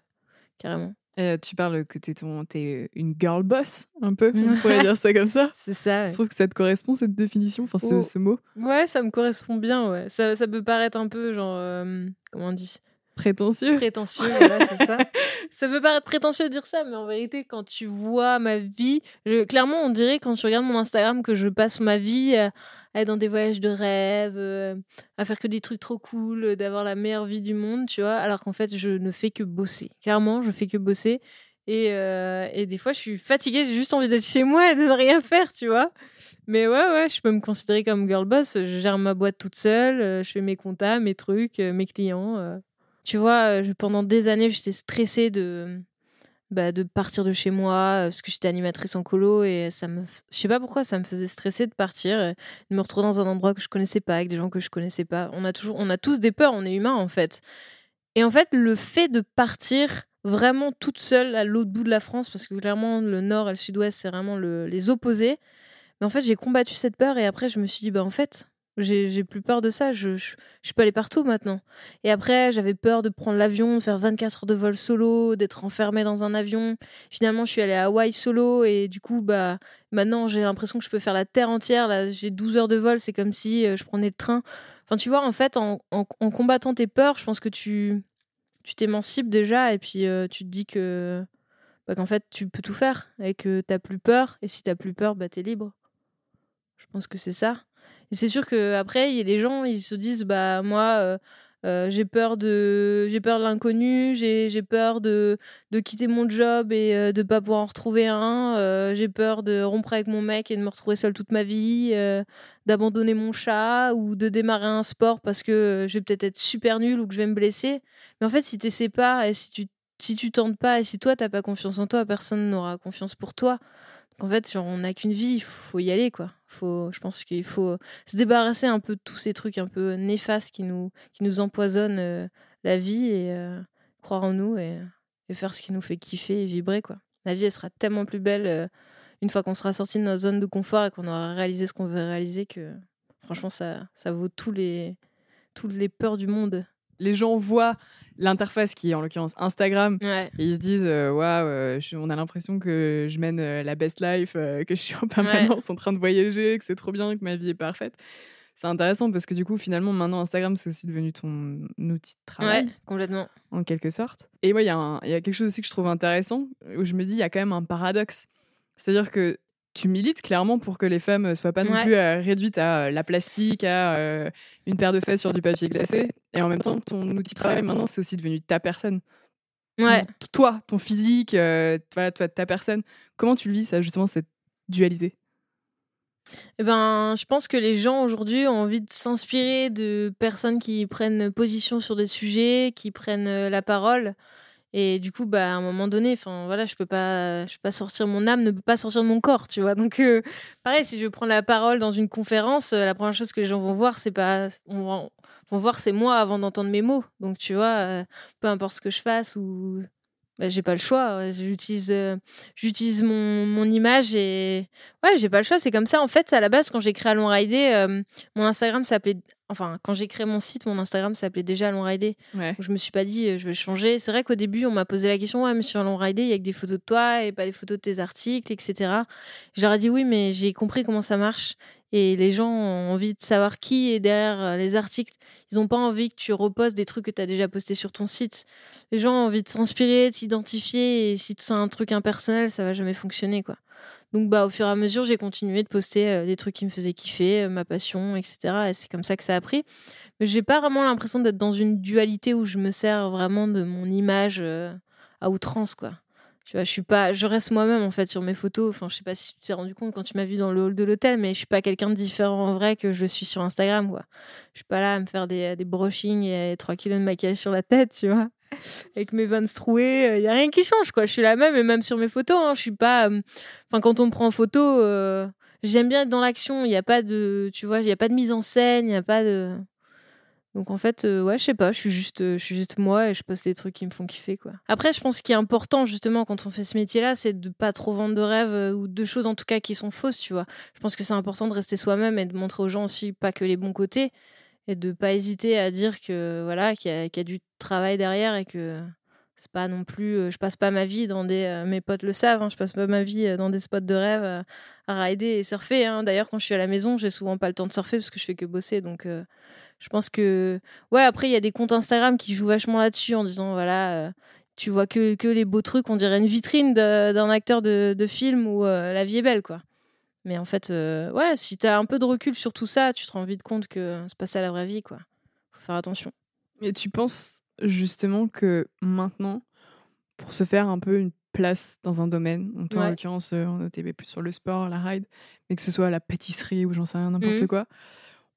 carrément. Euh, tu parles que tu es, une girl boss, un peu, on <laughs> pourrait dire ça comme ça. C'est ça. Je trouve que ça te correspond, cette définition, enfin ce, oh. ce, mot. Ouais, ça me correspond bien, ouais. Ça, ça peut paraître un peu genre. Euh, comment on dit? Prétentieux. Prétentieux, voilà, c'est ça. <laughs> ça peut paraître prétentieux de dire ça, mais en vérité, quand tu vois ma vie, clairement, on dirait quand tu regardes mon Instagram que je passe ma vie à, être dans des voyages de rêve, euh, à faire que des trucs trop cool, d'avoir la meilleure vie du monde, tu vois, alors qu'en fait, je ne fais que bosser. Clairement, je fais que bosser. Et, euh, et des fois, je suis fatiguée, j'ai juste envie d'être chez moi et de ne rien faire, tu vois. Mais ouais, ouais, je peux me considérer comme girl boss. Je gère ma boîte toute seule, euh, je fais mes comptas, mes trucs, mes clients. Tu vois, pendant des années, j'étais stressée de, bah, de partir de chez moi parce que j'étais animatrice en colo et ça me, je sais pas pourquoi, ça me faisait stresser de partir, de me retrouver dans un endroit que je connaissais pas, avec des gens que je connaissais pas. On a toujours, on a tous des peurs, on est humain en fait. Et en fait, le fait de partir vraiment toute seule à l'autre bout de la France, parce que clairement le nord et le sud-ouest c'est vraiment les opposés. Mais en fait, j'ai combattu cette peur et après je me suis dit bah en fait, j'ai plus peur de ça. Je, peux aller partout maintenant. Et après, j'avais peur de prendre l'avion, de faire 24 heures de vol solo, d'être enfermée dans un avion. Finalement, je suis allée à Hawaï solo et du coup, bah, maintenant, j'ai l'impression que je peux faire la terre entière. Là, j'ai 12 heures de vol. C'est comme si euh, je prenais le train. Enfin, tu vois, en fait, en combattant tes peurs, je pense que tu tu t'émancipes déjà et puis euh, tu te dis que bah, qu'en fait, tu peux tout faire et que t'as plus peur. Et si t'as plus peur, bah, t'es libre. Je pense que c'est ça. Et c'est sûr qu'après, il y a des gens, ils se disent, bah, moi, euh, euh, j'ai peur de j'ai peur de l'inconnu, j'ai peur de, de quitter mon job et euh, de pas pouvoir en retrouver un, euh, j'ai peur de rompre avec mon mec et de me retrouver seule toute ma vie, d'abandonner mon chat ou de démarrer un sport parce que je vais peut-être être super nulle ou que je vais me blesser. Mais en fait, si tu pas et si tu si tu tentes pas et si toi t'as pas confiance en toi, personne n'aura confiance pour toi. Donc en fait, on n'a qu'une vie, il faut y aller quoi. Faut, je pense qu'il faut se débarrasser un peu de tous ces trucs un peu néfastes qui nous, qui nous empoisonnent euh, la vie et euh, croire en nous et, et faire ce qui nous fait kiffer et vibrer quoi. La vie elle sera tellement plus belle euh, une fois qu'on sera sorti de notre zone de confort et qu'on aura réalisé ce qu'on veut réaliser que franchement ça, ça vaut tous les, toutes les peurs du monde. Les gens voient l'interface qui est en l'occurrence Instagram Ouais. et ils se disent euh, waouh, euh, on a l'impression que je mène euh, la best life, que je suis en <laughs> permanence en train de voyager, que c'est trop bien, que ma vie est parfaite. C'est intéressant parce que du coup, finalement, maintenant, Instagram, c'est aussi devenu ton outil de travail. Ouais, complètement. en quelque sorte. Et moi, il y, y a quelque chose aussi que je trouve intéressant, où je me dis, il y a quand même un paradoxe. C'est-à-dire que tu milites clairement pour que les femmes ne soient pas non Ouais. plus euh, réduites à euh, la plastique, à euh, une paire de fesses sur du papier glacé. Et en même temps, ton outil de travail, maintenant, c'est aussi devenu ta personne. Ouais. Ton- Toi, ton physique, euh, voilà, toi, ta personne. Comment tu le vis, ça, justement, cette dualité? Eh ben, je pense que les gens aujourd'hui ont envie de s'inspirer de personnes qui prennent position sur des sujets, qui prennent euh, la parole. Et du coup, bah, à un moment donné, voilà, je peux pas, je peux pas sortir mon âme, ne peut pas sortir mon corps, tu vois. Donc, euh, pareil, si je prends la parole dans une conférence, euh, la première chose que les gens vont voir, c'est pas, on c'est moi avant d'entendre mes mots. Donc, tu vois, euh, peu importe ce que je fasse ou, bah, j'ai pas le choix. ouais, J'utilise, euh, j'utilise mon, mon image et ouais, j'ai pas le choix. C'est comme ça. En fait, à la base, quand j'ai créé Allons Rider, euh, mon Instagram s'appelait, enfin, quand j'ai créé mon site, mon Instagram s'appelait déjà Allons Rider. Ouais. Je me suis pas dit, euh, je vais changer. C'est vrai qu'au début, on m'a posé la question, ouais, mais sur Allons Rider, il y a que des photos de toi et pas des photos de tes articles, etc. J'aurais dit oui, mais j'ai compris comment ça marche. Et les gens ont envie de savoir qui est derrière euh, les articles. Ils n'ont pas envie que tu reposes des trucs que tu as déjà postés sur ton site. Les gens ont envie de s'inspirer, de s'identifier. Et si c'est un truc impersonnel, ça va jamais fonctionner, quoi. Donc, bah, au fur et à mesure, j'ai continué de poster euh, des trucs qui me faisaient kiffer, euh, ma passion, etc. Et c'est comme ça que ça a pris. Mais j'ai pas vraiment l'impression d'être dans une dualité où je me sers vraiment de mon image à outrance, quoi. Tu vois, je suis pas, je reste moi-même en fait sur mes photos. Enfin, je sais pas si tu t'es rendu compte quand tu m'as vu dans le hall de l'hôtel, mais je suis pas quelqu'un de différent en vrai que je suis sur Instagram, quoi. Je suis pas là à me faire des, des brushings et 3 kilos de maquillage sur la tête, tu vois. <laughs> Avec mes vans troués, il y a rien qui change, quoi. Je suis la même et même sur mes photos, hein, je suis pas. euh, Enfin, quand on me prend en photo, euh, j'aime bien être dans l'action. Il y a pas de, tu vois, il y a pas de mise en scène, il y a pas de. Donc en fait, euh, ouais, je sais pas, je suis juste, euh, je suis juste moi et je poste des trucs qui me font kiffer quoi. Après, je pense qu'il est important justement quand on fait ce métier-là, c'est de pas trop vendre de rêves euh, ou de choses en tout cas qui sont fausses, tu vois. Je pense que c'est important de rester soi-même et de montrer aux gens aussi pas que les bons côtés et de pas hésiter à dire que voilà qu'il y, y a du travail derrière et que c'est pas non plus, euh, je passe pas ma vie dans des, euh, mes potes le savent, hein, je passe pas ma vie euh, dans des spots de rêve à rider et surfer. hein. D'ailleurs, quand je suis à la maison, j'ai souvent pas le temps de surfer parce que je fais que bosser, donc. je pense que ouais après il y a des comptes Instagram qui jouent vachement là-dessus en disant voilà tu vois que, que les beaux trucs on dirait une vitrine d'un acteur de, film où la vie est belle quoi mais en fait ouais si t'as un peu de recul sur tout ça tu te rends vite compte que c'est pas ça la vraie vie quoi faut faire attention Et tu penses justement que maintenant, pour se faire un peu une place dans un domaine, donc toi en Ouais. l'occurrence, euh, on était plus sur le sport, la ride, mais que ce soit la pâtisserie ou j'en sais rien, n'importe Mhm. quoi,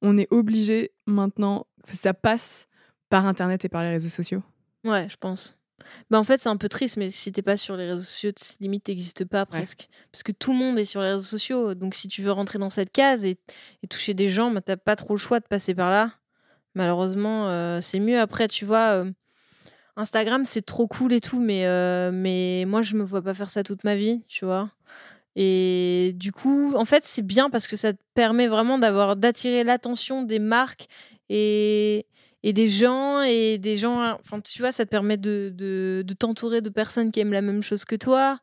on est obligé maintenant que ça passe par Internet et par les réseaux sociaux. ouais je pense bah en fait c'est un peu triste mais si t'es pas sur les réseaux sociaux limite t'existes pas presque parce que tout le monde est sur les réseaux sociaux donc si tu veux rentrer dans cette case et, et toucher des gens bah, t'as pas trop le choix de passer par là malheureusement euh, c'est mieux après tu vois euh, Instagram c'est trop cool et tout mais euh, mais moi je me vois pas faire ça toute ma vie tu vois. Et du coup en fait c'est bien parce que ça te permet vraiment d'attirer l'attention des marques et et des gens et des gens enfin tu vois ça te permet de, de t'entourer de personnes qui aiment la même chose que toi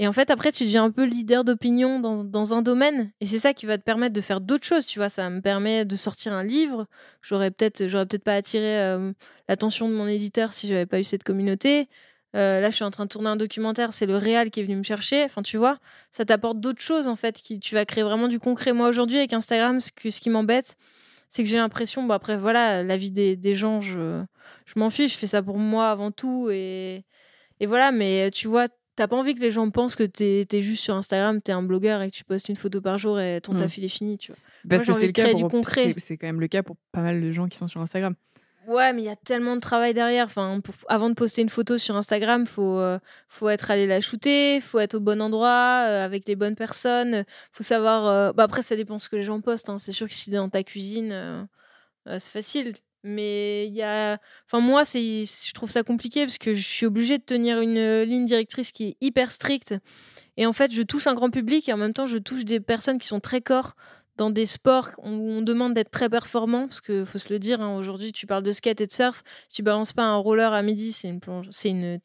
Et en fait, après, tu deviens un peu leader d'opinion dans, dans, un domaine. Et c'est ça qui va te permettre de faire d'autres choses. Tu vois, ça me permet de sortir un livre. J'aurais peut-être, peut-être pas attiré euh, l'attention de mon éditeur si j'avais pas eu cette communauté. Euh, là, je suis en train de tourner un documentaire. C'est le réal qui est venu me chercher. Enfin, tu vois, ça t'apporte d'autres choses en fait. Qui, tu vas créer vraiment du concret. Moi, aujourd'hui, avec Instagram, ce, que, ce qui m'embête, c'est que j'ai l'impression, bon, après, voilà, la vie des, des gens, je, je m'en fiche. Je fais ça pour moi avant tout. Et, et voilà, mais tu vois, T'as pas envie que les gens pensent que t'es es juste sur Instagram, t'es un blogueur et que tu postes une photo par jour et ton mmh. taf il est fini, tu vois. Parce que c'est le cas pour c'est quand même le cas pour pas mal de gens qui sont sur Instagram. Ouais, mais il y a tellement de travail derrière. Enfin, avant de poster une photo sur Instagram, faut euh, faut être allé la shooter, faut être au bon endroit euh, avec les bonnes personnes, faut savoir. Euh, bah après, ça dépend ce que les gens postent. Hein. C'est sûr que si t'es dans ta cuisine, c'est facile. Mais il y a. Enfin, moi, je trouve ça compliqué parce que je suis obligée de tenir une euh, ligne directrice qui est hyper stricte. Et en fait, je touche un grand public et en même temps, je touche des personnes qui sont très corps dans des sports où on demande d'être très performant. Parce qu'il faut se le dire, hein, aujourd'hui, tu parles de skate et de surf. Si tu balances pas un roller à midi, c'est une, plonge... c'est une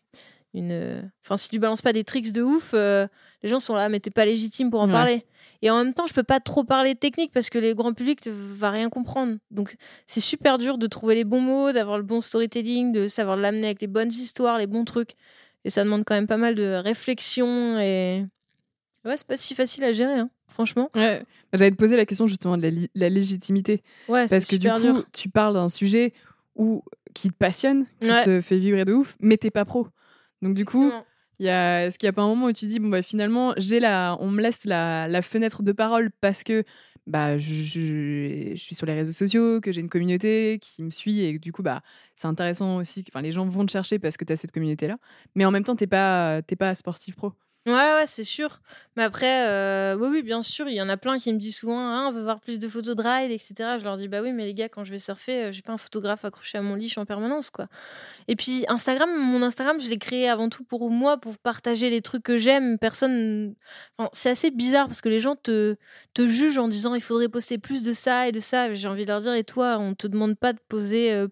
une. Enfin, si tu balances pas des tricks de ouf, euh, les gens sont là, mais t'es pas légitime pour en parler. Et en même temps, je peux pas trop parler technique parce que le grand public ne va rien comprendre. Donc, c'est super dur de trouver les bons mots, d'avoir le bon storytelling, de savoir l'amener avec les bonnes histoires, les bons trucs. Et ça demande quand même pas mal de réflexion et. Ouais, c'est pas si facile à gérer, hein, franchement. Ouais. J'allais te poser la question justement de la, légitimité. Ouais, Parce que du coup, tu parles d'un sujet où, qui te passionne, qui te fait vibrer de ouf, mais t'es pas pro. Donc du coup, il y a, est-ce qu'il n'y a pas un moment où tu dis bon bah finalement j'ai la, on me laisse la, la fenêtre de parole parce que bah je, je, suis sur les réseaux sociaux, que j'ai une communauté qui me suit et du coup bah c'est intéressant aussi. Enfin les gens vont te chercher parce que tu as cette communauté là, mais en même temps t'es pas t'es pas sportif pro. Ouais, ouais, c'est sûr. Mais après, euh, oui, oui, bien sûr, il y en a plein qui me disent souvent, «Ah, on veut voir plus de photos de ride, etc. Je leur dis, bah oui, mais les gars, quand je vais surfer, euh, j'ai pas un photographe accroché à mon lit, je suis en permanence, quoi. Et puis, Instagram, mon Instagram, je l'ai créé avant tout pour moi, pour partager les trucs que j'aime. Personne. c'est assez bizarre parce que les gens te, te jugent en disant, il faudrait poster plus de ça et de ça. J'ai envie de leur dire, et toi, on te demande pas de poser. Euh,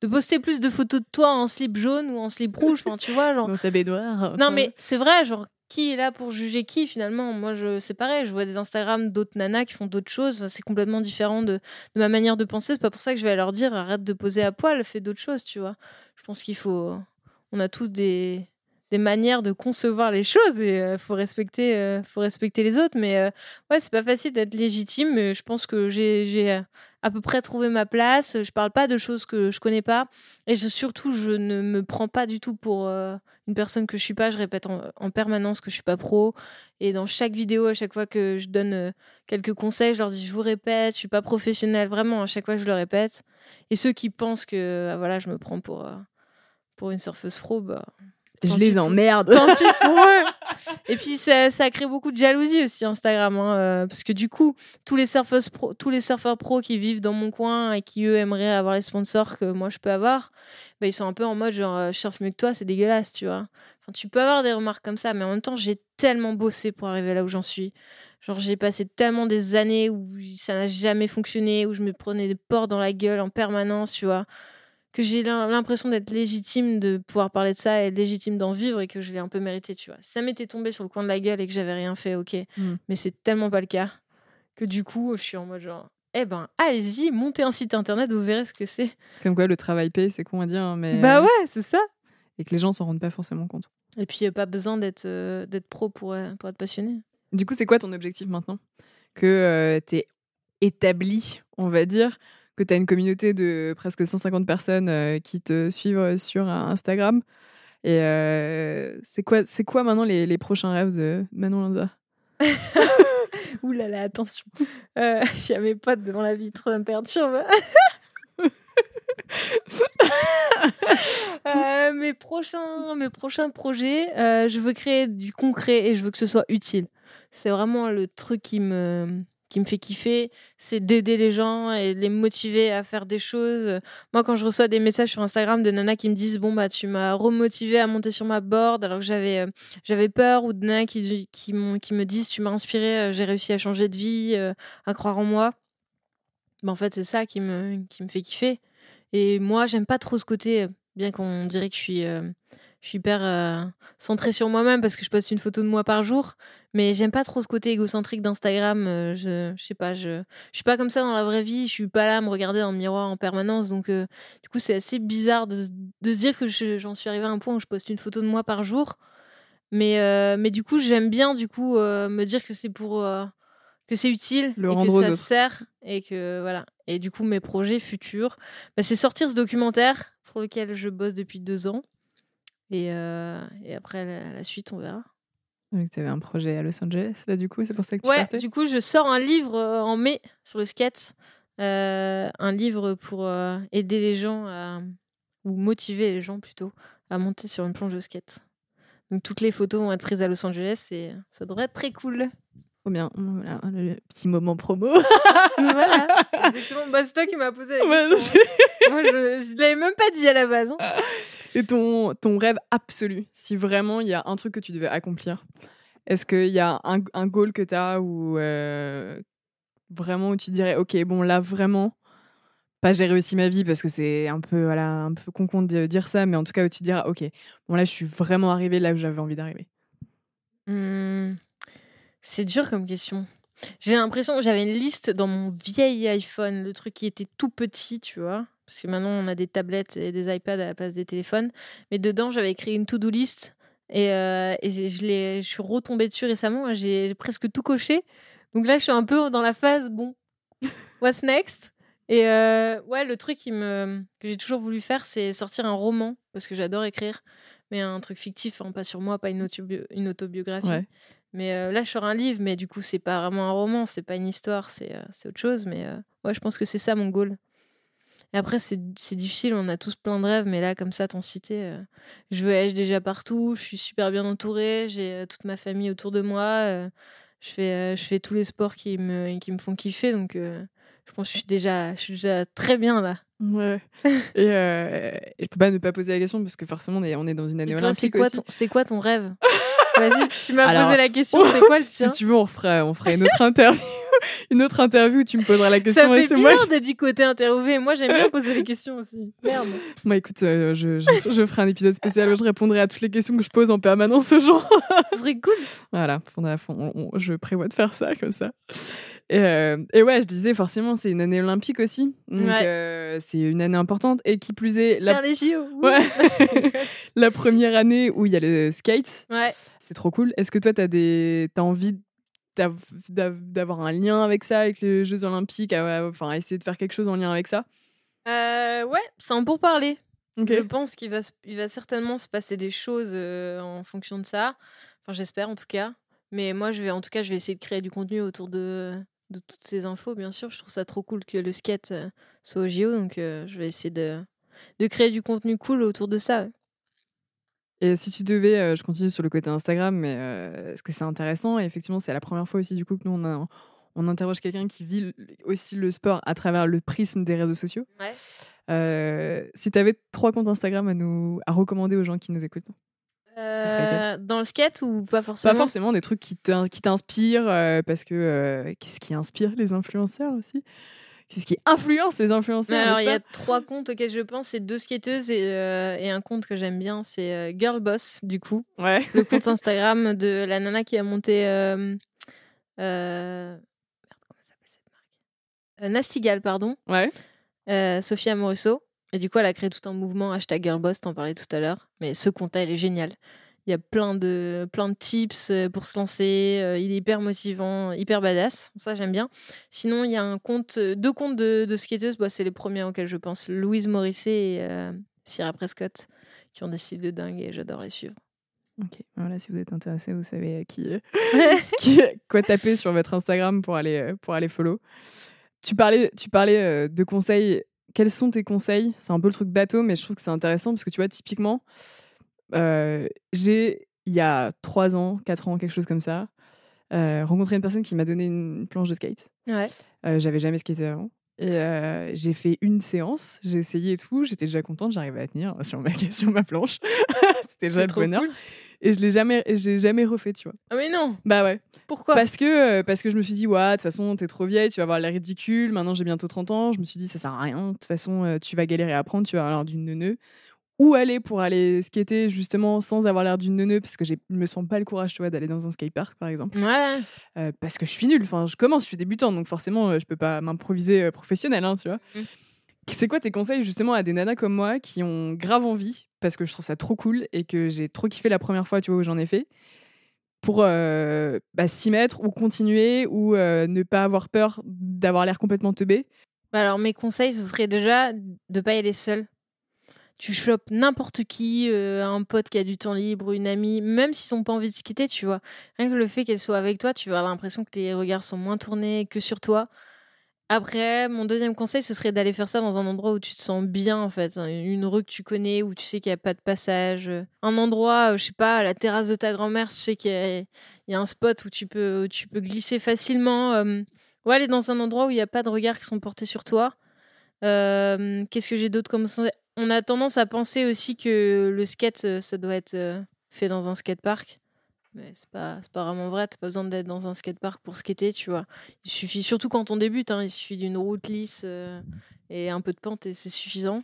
de poster plus de photos de toi en slip jaune ou en slip rouge, enfin tu vois, genre. Dans ta baignoire. Non mais c'est vrai, genre qui est là pour juger qui finalement Moi, je, c'est pareil, je vois des Instagram d'autres nanas qui font d'autres choses, c'est complètement différent de, ma manière de penser. C'est pas pour ça que je vais leur dire arrête de poser à poil, fais d'autres choses, tu vois. Je pense qu'il faut. On a tous des, des manières de concevoir les choses et euh, faut respecter euh, faut respecter les autres. Mais euh, ouais c'est pas facile d'être légitime mais je pense que j'ai à peu près trouvé ma place. Je parle pas de choses que je connais pas et surtout je ne me prends pas du tout pour une personne que je suis pas. Je répète en, permanence que je suis pas pro et dans chaque vidéo à chaque fois que je donne quelques conseils je leur dis je vous répète je suis pas professionnelle. Vraiment à chaque fois je le répète. Et ceux qui pensent que voilà je me prends pour pour une surfeuse pro bah je les emmerde. Tant pis pour <laughs> eux. Et puis ça, ça crée beaucoup de jalousie aussi Instagram, hein, euh, parce que du coup tous les surfeurs pro, tous les surfeurs pro qui vivent dans mon coin et qui eux aimeraient avoir les sponsors que moi je peux avoir, bah, ils sont un peu en mode genre euh, je surfe mieux que toi, c'est dégueulasse, tu vois. Enfin tu peux avoir des remarques comme ça, mais en même temps j'ai tellement bossé pour arriver là où j'en suis. Genre j'ai passé tellement des années où ça n'a jamais fonctionné, où je me prenais des portes dans la gueule en permanence, tu vois que j'ai l'impression d'être légitime de pouvoir parler de ça et légitime d'en vivre et que je l'ai un peu mérité, tu vois. Si ça m'était tombé sur le coin de la gueule et que j'avais rien fait, ok. Mm. Mais c'est tellement pas le cas que du coup, je suis en mode genre, eh ben, allez-y, montez un site internet, vous verrez ce que c'est. Comme quoi, le travail paye, c'est con à dire, hein, mais. Bah ouais, c'est ça. Et que les gens s'en rendent pas forcément compte. Et puis, a pas besoin d'être euh, d'être pro pour, euh, pour être passionné. Du coup, c'est quoi ton objectif maintenant? Que euh, tu es établi, on va dire que tu as une communauté de presque 150 personnes euh, qui te suivent euh, sur Instagram. Et euh, c'est quoi, c'est quoi maintenant les, les, prochains rêves de Manon Lanza <laughs> Ouh là là, attention. Il <laughs> y a mes potes devant la vitre, ça me perturbe. <laughs> mes, prochains, mes prochains projets, je veux créer du concret et je veux que ce soit utile. C'est vraiment le truc qui me, qui me fait kiffer, c'est d'aider les gens et les motiver à faire des choses. Moi, quand je reçois des messages sur Instagram de nanas qui me disent bon bah tu m'as remotivé à monter sur ma board alors que j'avais euh, peur ou de nanas qui qui, qui me disent tu m'as inspiré, euh, j'ai réussi à changer de vie, euh, à croire en moi. Bah, en fait, c'est ça qui me qui me fait kiffer. Et moi, j'aime pas trop ce côté bien qu'on dirait que je suis je suis hyper euh, centrée sur moi-même parce que je poste une photo de moi par jour. Mais j'aime pas trop ce côté égocentrique d'Instagram. euh, je, je sais pas, je, je suis pas comme ça dans la vraie vie. Je suis pas là à me regarder dans le miroir en permanence. Donc, euh, du coup, c'est assez bizarre de, se- de se dire que je- j'en suis arrivée à un point où je poste une photo de moi par jour. Mais, mais du coup, j'aime bien du coup me dire que c'est pour que c'est utile Le et que ça sert et que voilà. Et du coup, mes projets futurs, bah, c'est sortir ce documentaire pour lequel je bosse depuis deux ans. Et, euh, et après la, la suite, on verra. Tu avais un projet à Los Angeles, là, du coup, c'est pour ça que tu Ouais, partais? du coup, je sors un livre euh, en mai sur le skate. Euh, un livre pour euh, aider les gens à, ou motiver les gens plutôt à monter sur une planche de skate. Donc toutes les photos vont être prises à Los Angeles et ça devrait être très cool. Trop bien. Voilà, le petit moment promo. <laughs> voilà, exactement. Bah, toi qui m'as posé la Ouais, question. hein. Moi, je, je l'avais même pas dit à la base. hein. <laughs> Et ton, ton rêve absolu, si vraiment il y a un truc que tu devais accomplir, est-ce qu'il y a un, un goal que tu as ou euh, vraiment où tu dirais, ok, bon là vraiment, pas j'ai réussi ma vie parce que c'est un peu, voilà, un peu con de dire ça, mais en tout cas où tu diras, ok, bon là je suis vraiment arrivée là où j'avais envie d'arriver. Hmm, C'est dur comme question. J'ai l'impression que j'avais une liste dans mon vieil iPhone, le truc qui était tout petit, tu vois. Parce que maintenant, on a des tablettes et des iPads à la place des téléphones. Mais dedans, j'avais écrit une to-do list. Et, euh, et je, suis retombée dessus récemment. J'ai presque tout coché. Donc là, je suis un peu dans la phase, bon, <laughs> what's next? Et euh, ouais, le truc qui me, que j'ai toujours voulu faire, c'est sortir un roman. Parce que j'adore écrire. Mais un truc fictif, hein, pas sur moi, pas une, autobio- une autobiographie. Ouais. Mais euh, là, je sors un livre, mais du coup, c'est pas vraiment un roman, c'est pas une histoire, c'est autre chose. Mais ouais, je pense que c'est ça mon goal. Et après, c'est difficile, on a tous plein de rêves, mais là, comme ça, t'en cité, euh, je voyage déjà partout, je suis super bien entourée, j'ai euh, toute ma famille autour de moi, euh, je, fais, euh, je fais tous les sports qui me, qui me font kiffer, donc je pense que je suis déjà, je suis déjà très bien là. Ouais. <laughs> et, je peux pas ne pas poser la question parce que forcément on est, on est dans une année toi, olympique c'est quoi ton rêve? <laughs> Vas-y, tu m'as posé la question, c'est quoi le <laughs> Si tien tu veux, on fera, on fera une autre interview. <laughs> une autre interview où tu me poseras la question. Ça fait c'est moi bizarre d'être du côté interviewé. Moi, j'aime bien poser les questions aussi. Merde. Moi, écoute, euh, je, je, je ferai un épisode spécial où je répondrai à toutes les questions que je pose en permanence aux gens. <laughs> Ce serait cool. voilà, on- on- on- je prévois de faire ça comme ça. Et, euh, et ouais, je disais forcément, c'est une année olympique aussi. Donc, Ouais. euh, c'est une année importante. Et qui plus est, la, Faire les JO. ouh. Ouais. <laughs> la première année où il y a le skate, Ouais. c'est trop cool. Est-ce que toi, tu as, des... as envie d'avoir un lien avec ça, avec les Jeux olympiques, à- enfin, essayer de faire quelque chose en lien avec ça? Euh, ouais, c'est un pourparler. Ok. Je pense qu'il va, il va certainement se passer des choses euh, en fonction de ça. Enfin, j'espère en tout cas. Mais moi, je vais, en tout cas, je vais essayer de créer du contenu autour de, de toutes ces infos, bien sûr. Je trouve ça trop cool que le skate euh, soit au JO. Donc, euh, je vais essayer de, de créer du contenu cool autour de ça. ouais. Et si tu devais, euh, je continue sur le côté Instagram, mais euh, parce que c'est intéressant, et effectivement, c'est la première fois aussi du coup que nous on, a- on interroge quelqu'un qui vit aussi le sport à travers le prisme des réseaux sociaux. Ouais. Euh, si tu avais trois comptes Instagram à nous à recommander aux gens qui nous écoutent, Euh, dans le skate ou pas forcément? Pas forcément des trucs qui t'in- qui t'inspirent, parce que qu'est-ce qui inspire les influenceurs aussi? Qu'est-ce qui influence les influenceurs Alors, il y a trois comptes auxquels je pense. C'est deux skateuses et, euh, et un compte que j'aime bien. C'est euh, Girl Boss, du coup. Ouais. Le compte <laughs> Instagram de la nana qui a monté. euh, Merde, comment s'appelle cette marque? Nastigal, pardon. Ouais. Sophia Morusso. Et du coup, elle a créé tout un mouvement, hashtag Girlboss, t'en parlais tout à l'heure. Mais ce compte-là, il est génial. Il y a plein de, plein de tips euh, pour se lancer. euh, Il est hyper motivant, hyper badass. Ça, j'aime bien. Sinon, il y a un compte, euh, deux comptes de, de skateuses. Bah, c'est les premiers auxquels je pense. Louise Morisset et euh, Sierra Prescott, qui ont des styles de dingue et j'adore les suivre. Ok, voilà, si vous êtes intéressé, vous savez qui, <laughs> <laughs> qui, quoi taper sur votre Instagram pour aller, pour aller follow. Tu parlais, tu parlais de conseils. Quels sont tes conseils? C'est un peu le truc bateau, mais je trouve que c'est intéressant parce que tu vois, typiquement, euh, j'ai, il y a 3 ans, 4 ans, quelque chose comme ça, euh, rencontré une personne qui m'a donné une planche de skate. Ouais. Euh, J'avais jamais skaté avant. Et j'ai fait une séance, j'ai essayé et tout, j'étais déjà contente, j'arrivais à tenir sur ma, <laughs> sur ma planche. <laughs> C'était déjà le bonheur. cool. Et je l'ai jamais, j'ai jamais refait, tu vois. Ah, mais non Bah ouais. Pourquoi? Parce que, parce que je me suis dit, ouais, de toute façon, t'es trop vieille, tu vas avoir l'air ridicule. Maintenant, j'ai bientôt 30 ans. Je me suis dit, ça sert à rien. De toute façon, tu vas galérer à apprendre, tu vas avoir l'air d'une neuneu. Où aller pour aller skater justement sans avoir l'air d'une neuneu parce que je me sens pas le courage tu vois d'aller dans un skatepark par exemple Ouais. Euh, parce que je suis nulle enfin je commence je suis débutante donc forcément euh, je peux pas m'improviser euh, professionnelle hein, tu vois Mm. c'est quoi tes conseils justement à des nanas comme moi qui ont grave envie parce que je trouve ça trop cool et que j'ai trop kiffé la première fois tu vois où j'en ai fait pour euh, bah, s'y mettre ou continuer ou euh, ne pas avoir peur d'avoir l'air complètement teubé Bah alors mes conseils, ce serait déjà de pas y aller seul. Tu chopes n'importe qui, euh, un pote qui a du temps libre, une amie, même s'ils n'ont pas envie de se quitter, tu vois. Rien que le fait qu'elle soit avec toi, tu vas avoir l'impression que tes regards sont moins tournés que sur toi. Après, mon deuxième conseil, ce serait d'aller faire ça dans un endroit où tu te sens bien, en fait. Une rue que tu connais, où tu sais qu'il n'y a pas de passage. Un endroit, euh, je sais pas, à la terrasse de ta grand-mère, tu sais qu'il y, a- un spot où tu peux, glisser facilement. euh, Ouais, aller dans un endroit où il n'y a pas de regards qui sont portés sur toi. Euh, Qu'est-ce que j'ai d'autre comme conseil? On a tendance à penser aussi que le skate, euh, ça doit être euh, fait dans un skatepark. Mais c'est pas, c'est pas vraiment vrai. T'as pas besoin d'être dans un skatepark pour skater, tu vois. Il suffit, surtout quand on débute, hein, il suffit d'une route lisse euh, et un peu de pente et c'est suffisant.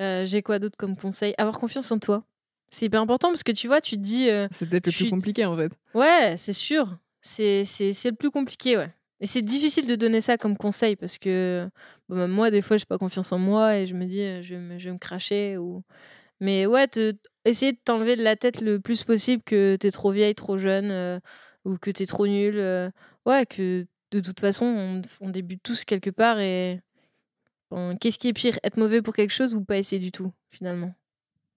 Euh, j'ai quoi d'autre comme conseil? Avoir confiance en toi. C'est hyper important parce que tu vois, tu te dis. euh, c'est peut-être le plus compliqué en fait Ouais, c'est sûr. C'est c'est- c'est le plus compliqué, ouais. Et c'est difficile de donner ça comme conseil parce que bon, même moi, des fois, j'ai pas confiance en moi et je me dis, je vais me, je vais me cracher. Ou... Mais ouais, te- essayer de t'enlever de la tête le plus possible que t'es trop vieille, trop jeune euh, ou que t'es trop nulle. euh, ouais, que de toute façon, on, on débute tous quelque part et bon, qu'est-ce qui est pire Être mauvais pour quelque chose ou pas essayer du tout, finalement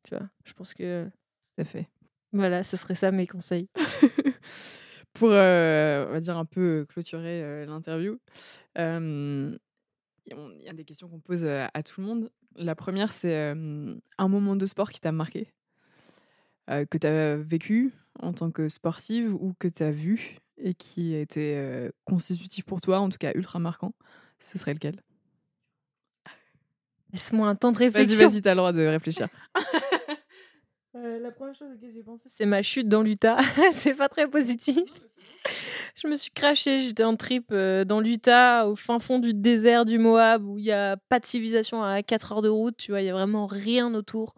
Tu vois, je pense que tout à fait voilà, ce serait ça mes conseils. <laughs> pour, euh, on va dire, un peu clôturer euh, l'interview, il y a des questions qu'on pose à tout le monde. La première, c'est un moment de sport qui t'a marqué, que tu as vécu en tant que sportive ou que tu as vu et qui a été constitutif pour toi, en tout cas ultra marquant. Ce serait lequel? Laisse-moi un temps de Vas-y, réflexion. vas-y, t'as le droit de réfléchir. <laughs> Euh, la première chose auquel j'ai pensé, c'est ma chute dans l'Utah. <laughs> c'est pas très positif. Je me suis crashée, j'étais en trip euh, dans l'Utah, au fin fond du désert du Moab, où il n'y a pas de civilisation à 4 heures de route, tu vois, il y a vraiment rien autour.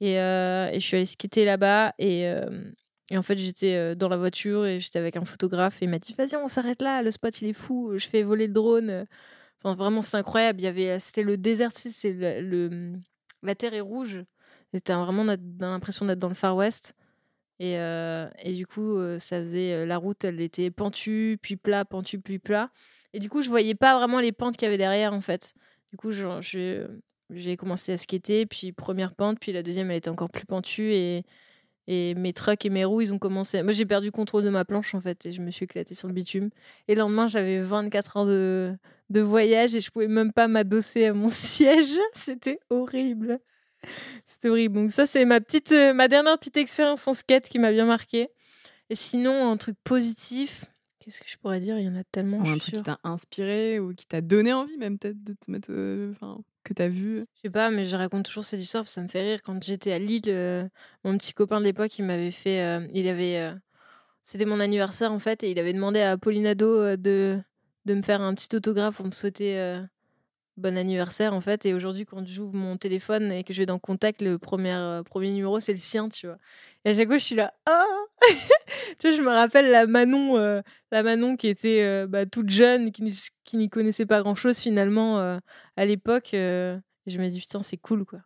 Et, euh, et je suis allée skater là-bas, et, euh, en fait, j'étais dans la voiture, et j'étais avec un photographe, et il m'a dit, vas-y, on s'arrête là, le spot, il est fou, je fais voler le drone. Enfin, vraiment, c'est incroyable. Il avait, c'était le désert, c'est le, la terre est rouge. C'était vraiment l'impression d'être dans le Far West. Et, euh, et du coup, euh, ça faisait euh, la route, elle était pentue, puis plat, pentue, puis plat. Et du coup, je voyais pas vraiment les pentes qu'il y avait derrière, en fait. Du coup, j'ai commencé à skater, puis première pente, puis la deuxième, elle était encore plus pentue. Et, et mes trucks et mes roues, ils ont commencé. Moi, j'ai perdu le contrôle de ma planche, en fait, et je me suis éclatée sur le bitume. Et le lendemain, j'avais 24 heures de, de voyage et je pouvais même pas m'adosser à mon <laughs> siège. C'était horrible. C'était horrible. Donc ça, c'est ma petite, euh, ma dernière petite expérience en skate qui m'a bien marqué. Et sinon, un truc positif, qu'est-ce que je pourrais dire? Il y en a tellement. Ou un truc qui t'a inspiré ou qui t'a donné envie, même peut-être, de te mettre. euh, Enfin, que t'as vu? Je sais pas, mais je raconte toujours cette histoire parce que ça me fait rire. Quand j'étais à Lille, euh, mon petit copain de l'époque, il m'avait fait. il avait. C'était mon anniversaire en fait, et il avait demandé à Paulinado euh, de, de me faire un petit autographe pour me souhaiter bon anniversaire en fait. Et aujourd'hui, quand j'ouvre mon téléphone et que je vais dans Contact, le premier, euh, premier numéro, c'est le sien, tu vois. Et à chaque fois, je suis là. Oh <laughs> Tu vois, je me rappelle la Manon, euh, la Manon qui était euh, bah, toute jeune, qui n'y- connaissait pas grand chose finalement à l'époque. je me dis, putain, c'est cool, quoi.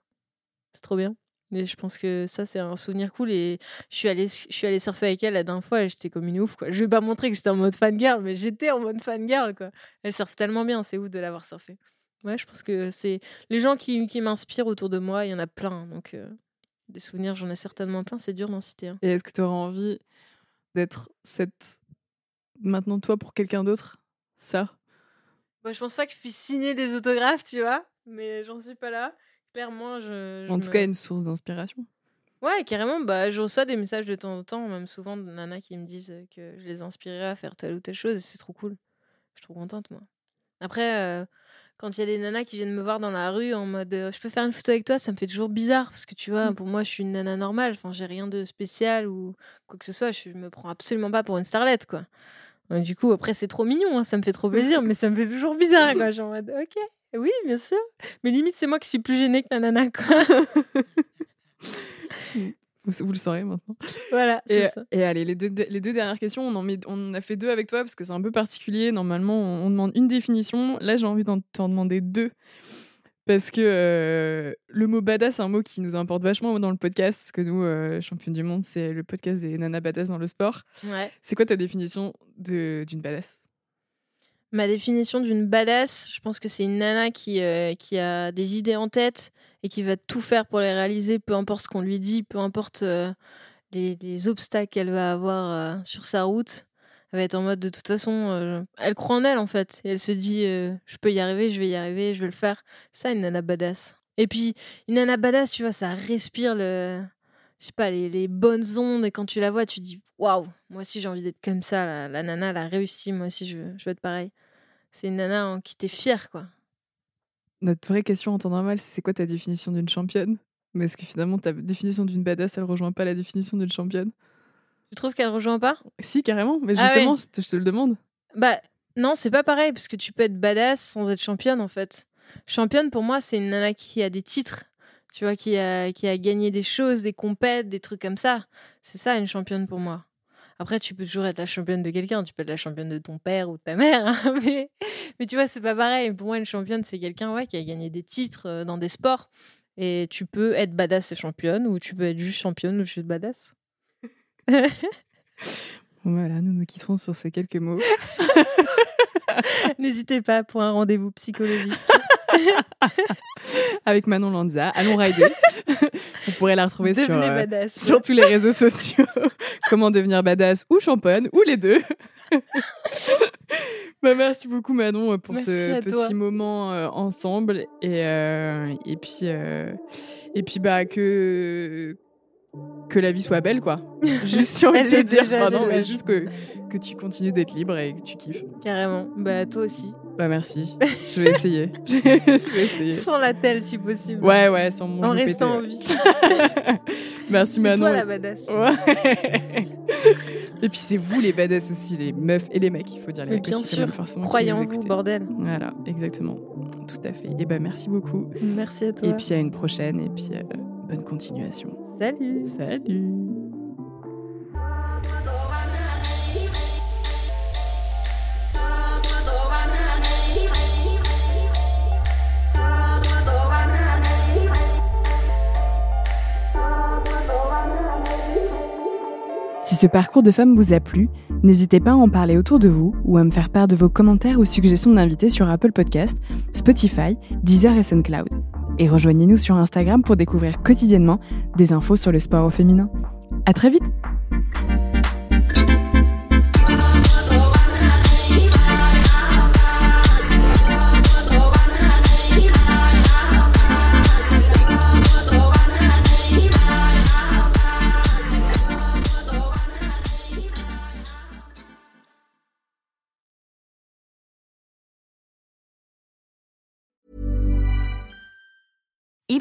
C'est trop bien. Mais je pense que ça, c'est un souvenir cool. Et je suis allée, je suis allée surfer avec elle la dernière fois et j'étais comme une ouf, quoi. Je vais pas montrer que j'étais en mode fangirl, mais j'étais en mode fangirl, quoi. Elle surfe tellement bien, c'est ouf de l'avoir surfé. Ouais, je pense que c'est les gens qui, qui m'inspirent autour de moi, il y en a plein. Donc, euh, des souvenirs, j'en ai certainement plein. C'est dur d'en citer un. Et est-ce que tu auras envie d'être cette. Maintenant, toi, pour quelqu'un d'autre Ça? Moi, je pense pas que je puisse signer des autographes, tu vois, mais j'en suis pas là. Clairement, je. je En tout me- cas, une source d'inspiration. Ouais, carrément, bah, je reçois des messages de temps en temps, même souvent de nanas qui me disent que je les inspirerai à faire telle ou telle chose, et c'est trop cool. Je suis trop contente, moi. Après, euh, quand il y a des nanas qui viennent me voir dans la rue en mode euh, je peux faire une photo avec toi, ça me fait toujours bizarre, parce que tu vois, Mm. pour moi, je suis une nana normale, enfin, j'ai rien de spécial ou quoi que ce soit, je me prends absolument pas pour une starlette, quoi. Donc, du coup, après, c'est trop mignon, hein, ça me fait trop plaisir, <laughs> mais ça me fait toujours bizarre, quoi. Genre en mode <laughs> ok, Oui, bien sûr. Mais limite, c'est moi qui suis plus gênée que la nana, quoi. <laughs> Vous, vous le saurez maintenant. voilà, Et, ça. et allez, les deux, les deux dernières questions, on en, met, on en a fait deux avec toi parce que c'est un peu particulier. Normalement, on, on demande une définition. Là, j'ai envie d'en t'en demander deux. Parce que euh, le mot badass, c'est un mot qui nous importe vachement dans le podcast. Parce que nous, euh, du Monde, c'est le podcast des nanas badass dans le sport. Ouais. C'est quoi ta définition d'une badass? Ma définition d'une badass, je pense que c'est une nana qui, euh, qui a des idées en tête et qui va tout faire pour les réaliser, peu importe ce qu'on lui dit, peu importe euh, les, les obstacles qu'elle va avoir euh, sur sa route. Elle va être en mode de toute façon, elle croit en elle en fait. Et elle se dit, je peux y arriver, je vais y arriver, je vais le faire. Ça, une nana badass. Et puis, une nana badass, tu vois, ça respire le. Je sais pas, les, les bonnes ondes. Et quand tu la vois, tu dis, waouh, moi aussi j'ai envie d'être comme ça. La, nana, elle a réussi. Moi aussi, je je veux être pareil. C'est une nana en qui t'es fière, quoi. Notre vraie question en temps normal, c'est c'est quoi ta définition d'une championne? Mais est-ce que finalement, ta définition d'une badass, elle rejoint pas la définition d'une championne? Tu trouves qu'elle rejoint pas? Si, carrément. Mais Ah justement, ouais. je, te, je te le demande. Bah, non, c'est pas pareil, parce que tu peux être badass sans être championne, en fait. Championne, pour moi, c'est une nana qui a des titres, tu vois, qui a, qui a gagné des choses, des compètes, des trucs comme ça. C'est ça, une championne pour moi. Après, tu peux toujours être la championne de quelqu'un, tu peux être la championne de ton père ou de ta mère, hein, <laughs> mais, mais tu vois, c'est pas pareil. Pour moi, une championne, c'est quelqu'un ouais, qui a gagné des titres euh, dans des sports. Et tu peux être badass et championne, ou tu peux être juste championne ou juste badass. <laughs> Voilà, nous nous quitterons sur ces quelques mots. <laughs> N'hésitez pas pour un rendez-vous psychologique. <laughs> Avec Manon Lanza. Allons rider. Vous <laughs> pourrez la retrouver sur, euh, sur tous les réseaux sociaux. <laughs> Comment devenir badass ou championne, ou les deux. bah, merci beaucoup Manon pour Merci ce petit toi. moment euh, ensemble. Et, euh, et puis, euh, et puis bah, que, que la vie soit belle, quoi. <laughs> Juste si on te dire, déjà, pardon, j'ai mais juste que, que tu continues d'être libre et que tu kiffes. Carrément. Bah, toi aussi. Bah merci, <laughs> je vais essayer. <laughs> je vais essayer. Sans la telle, si possible. Ouais, ouais, sans mon En restant pété, en vie. Merci C'est Manon. toi la badass. Ouais. Et puis c'est vous les badass aussi, les meufs et les mecs, il faut dire les mecs bien aussi, sûr. forcément, Croyez en vous, bordel. Voilà, exactement. Tout à fait. Et ben merci beaucoup. Merci à toi. Et puis à une prochaine et puis euh, bonne continuation. Salut. Salut. Si ce parcours de femme vous a plu, n'hésitez pas à en parler autour de vous ou à me faire part de vos commentaires ou suggestions d'invités sur Apple Podcast, Spotify, Deezer et SoundCloud. Et rejoignez-nous sur Instagram pour découvrir quotidiennement des infos sur le sport au féminin. À très vite!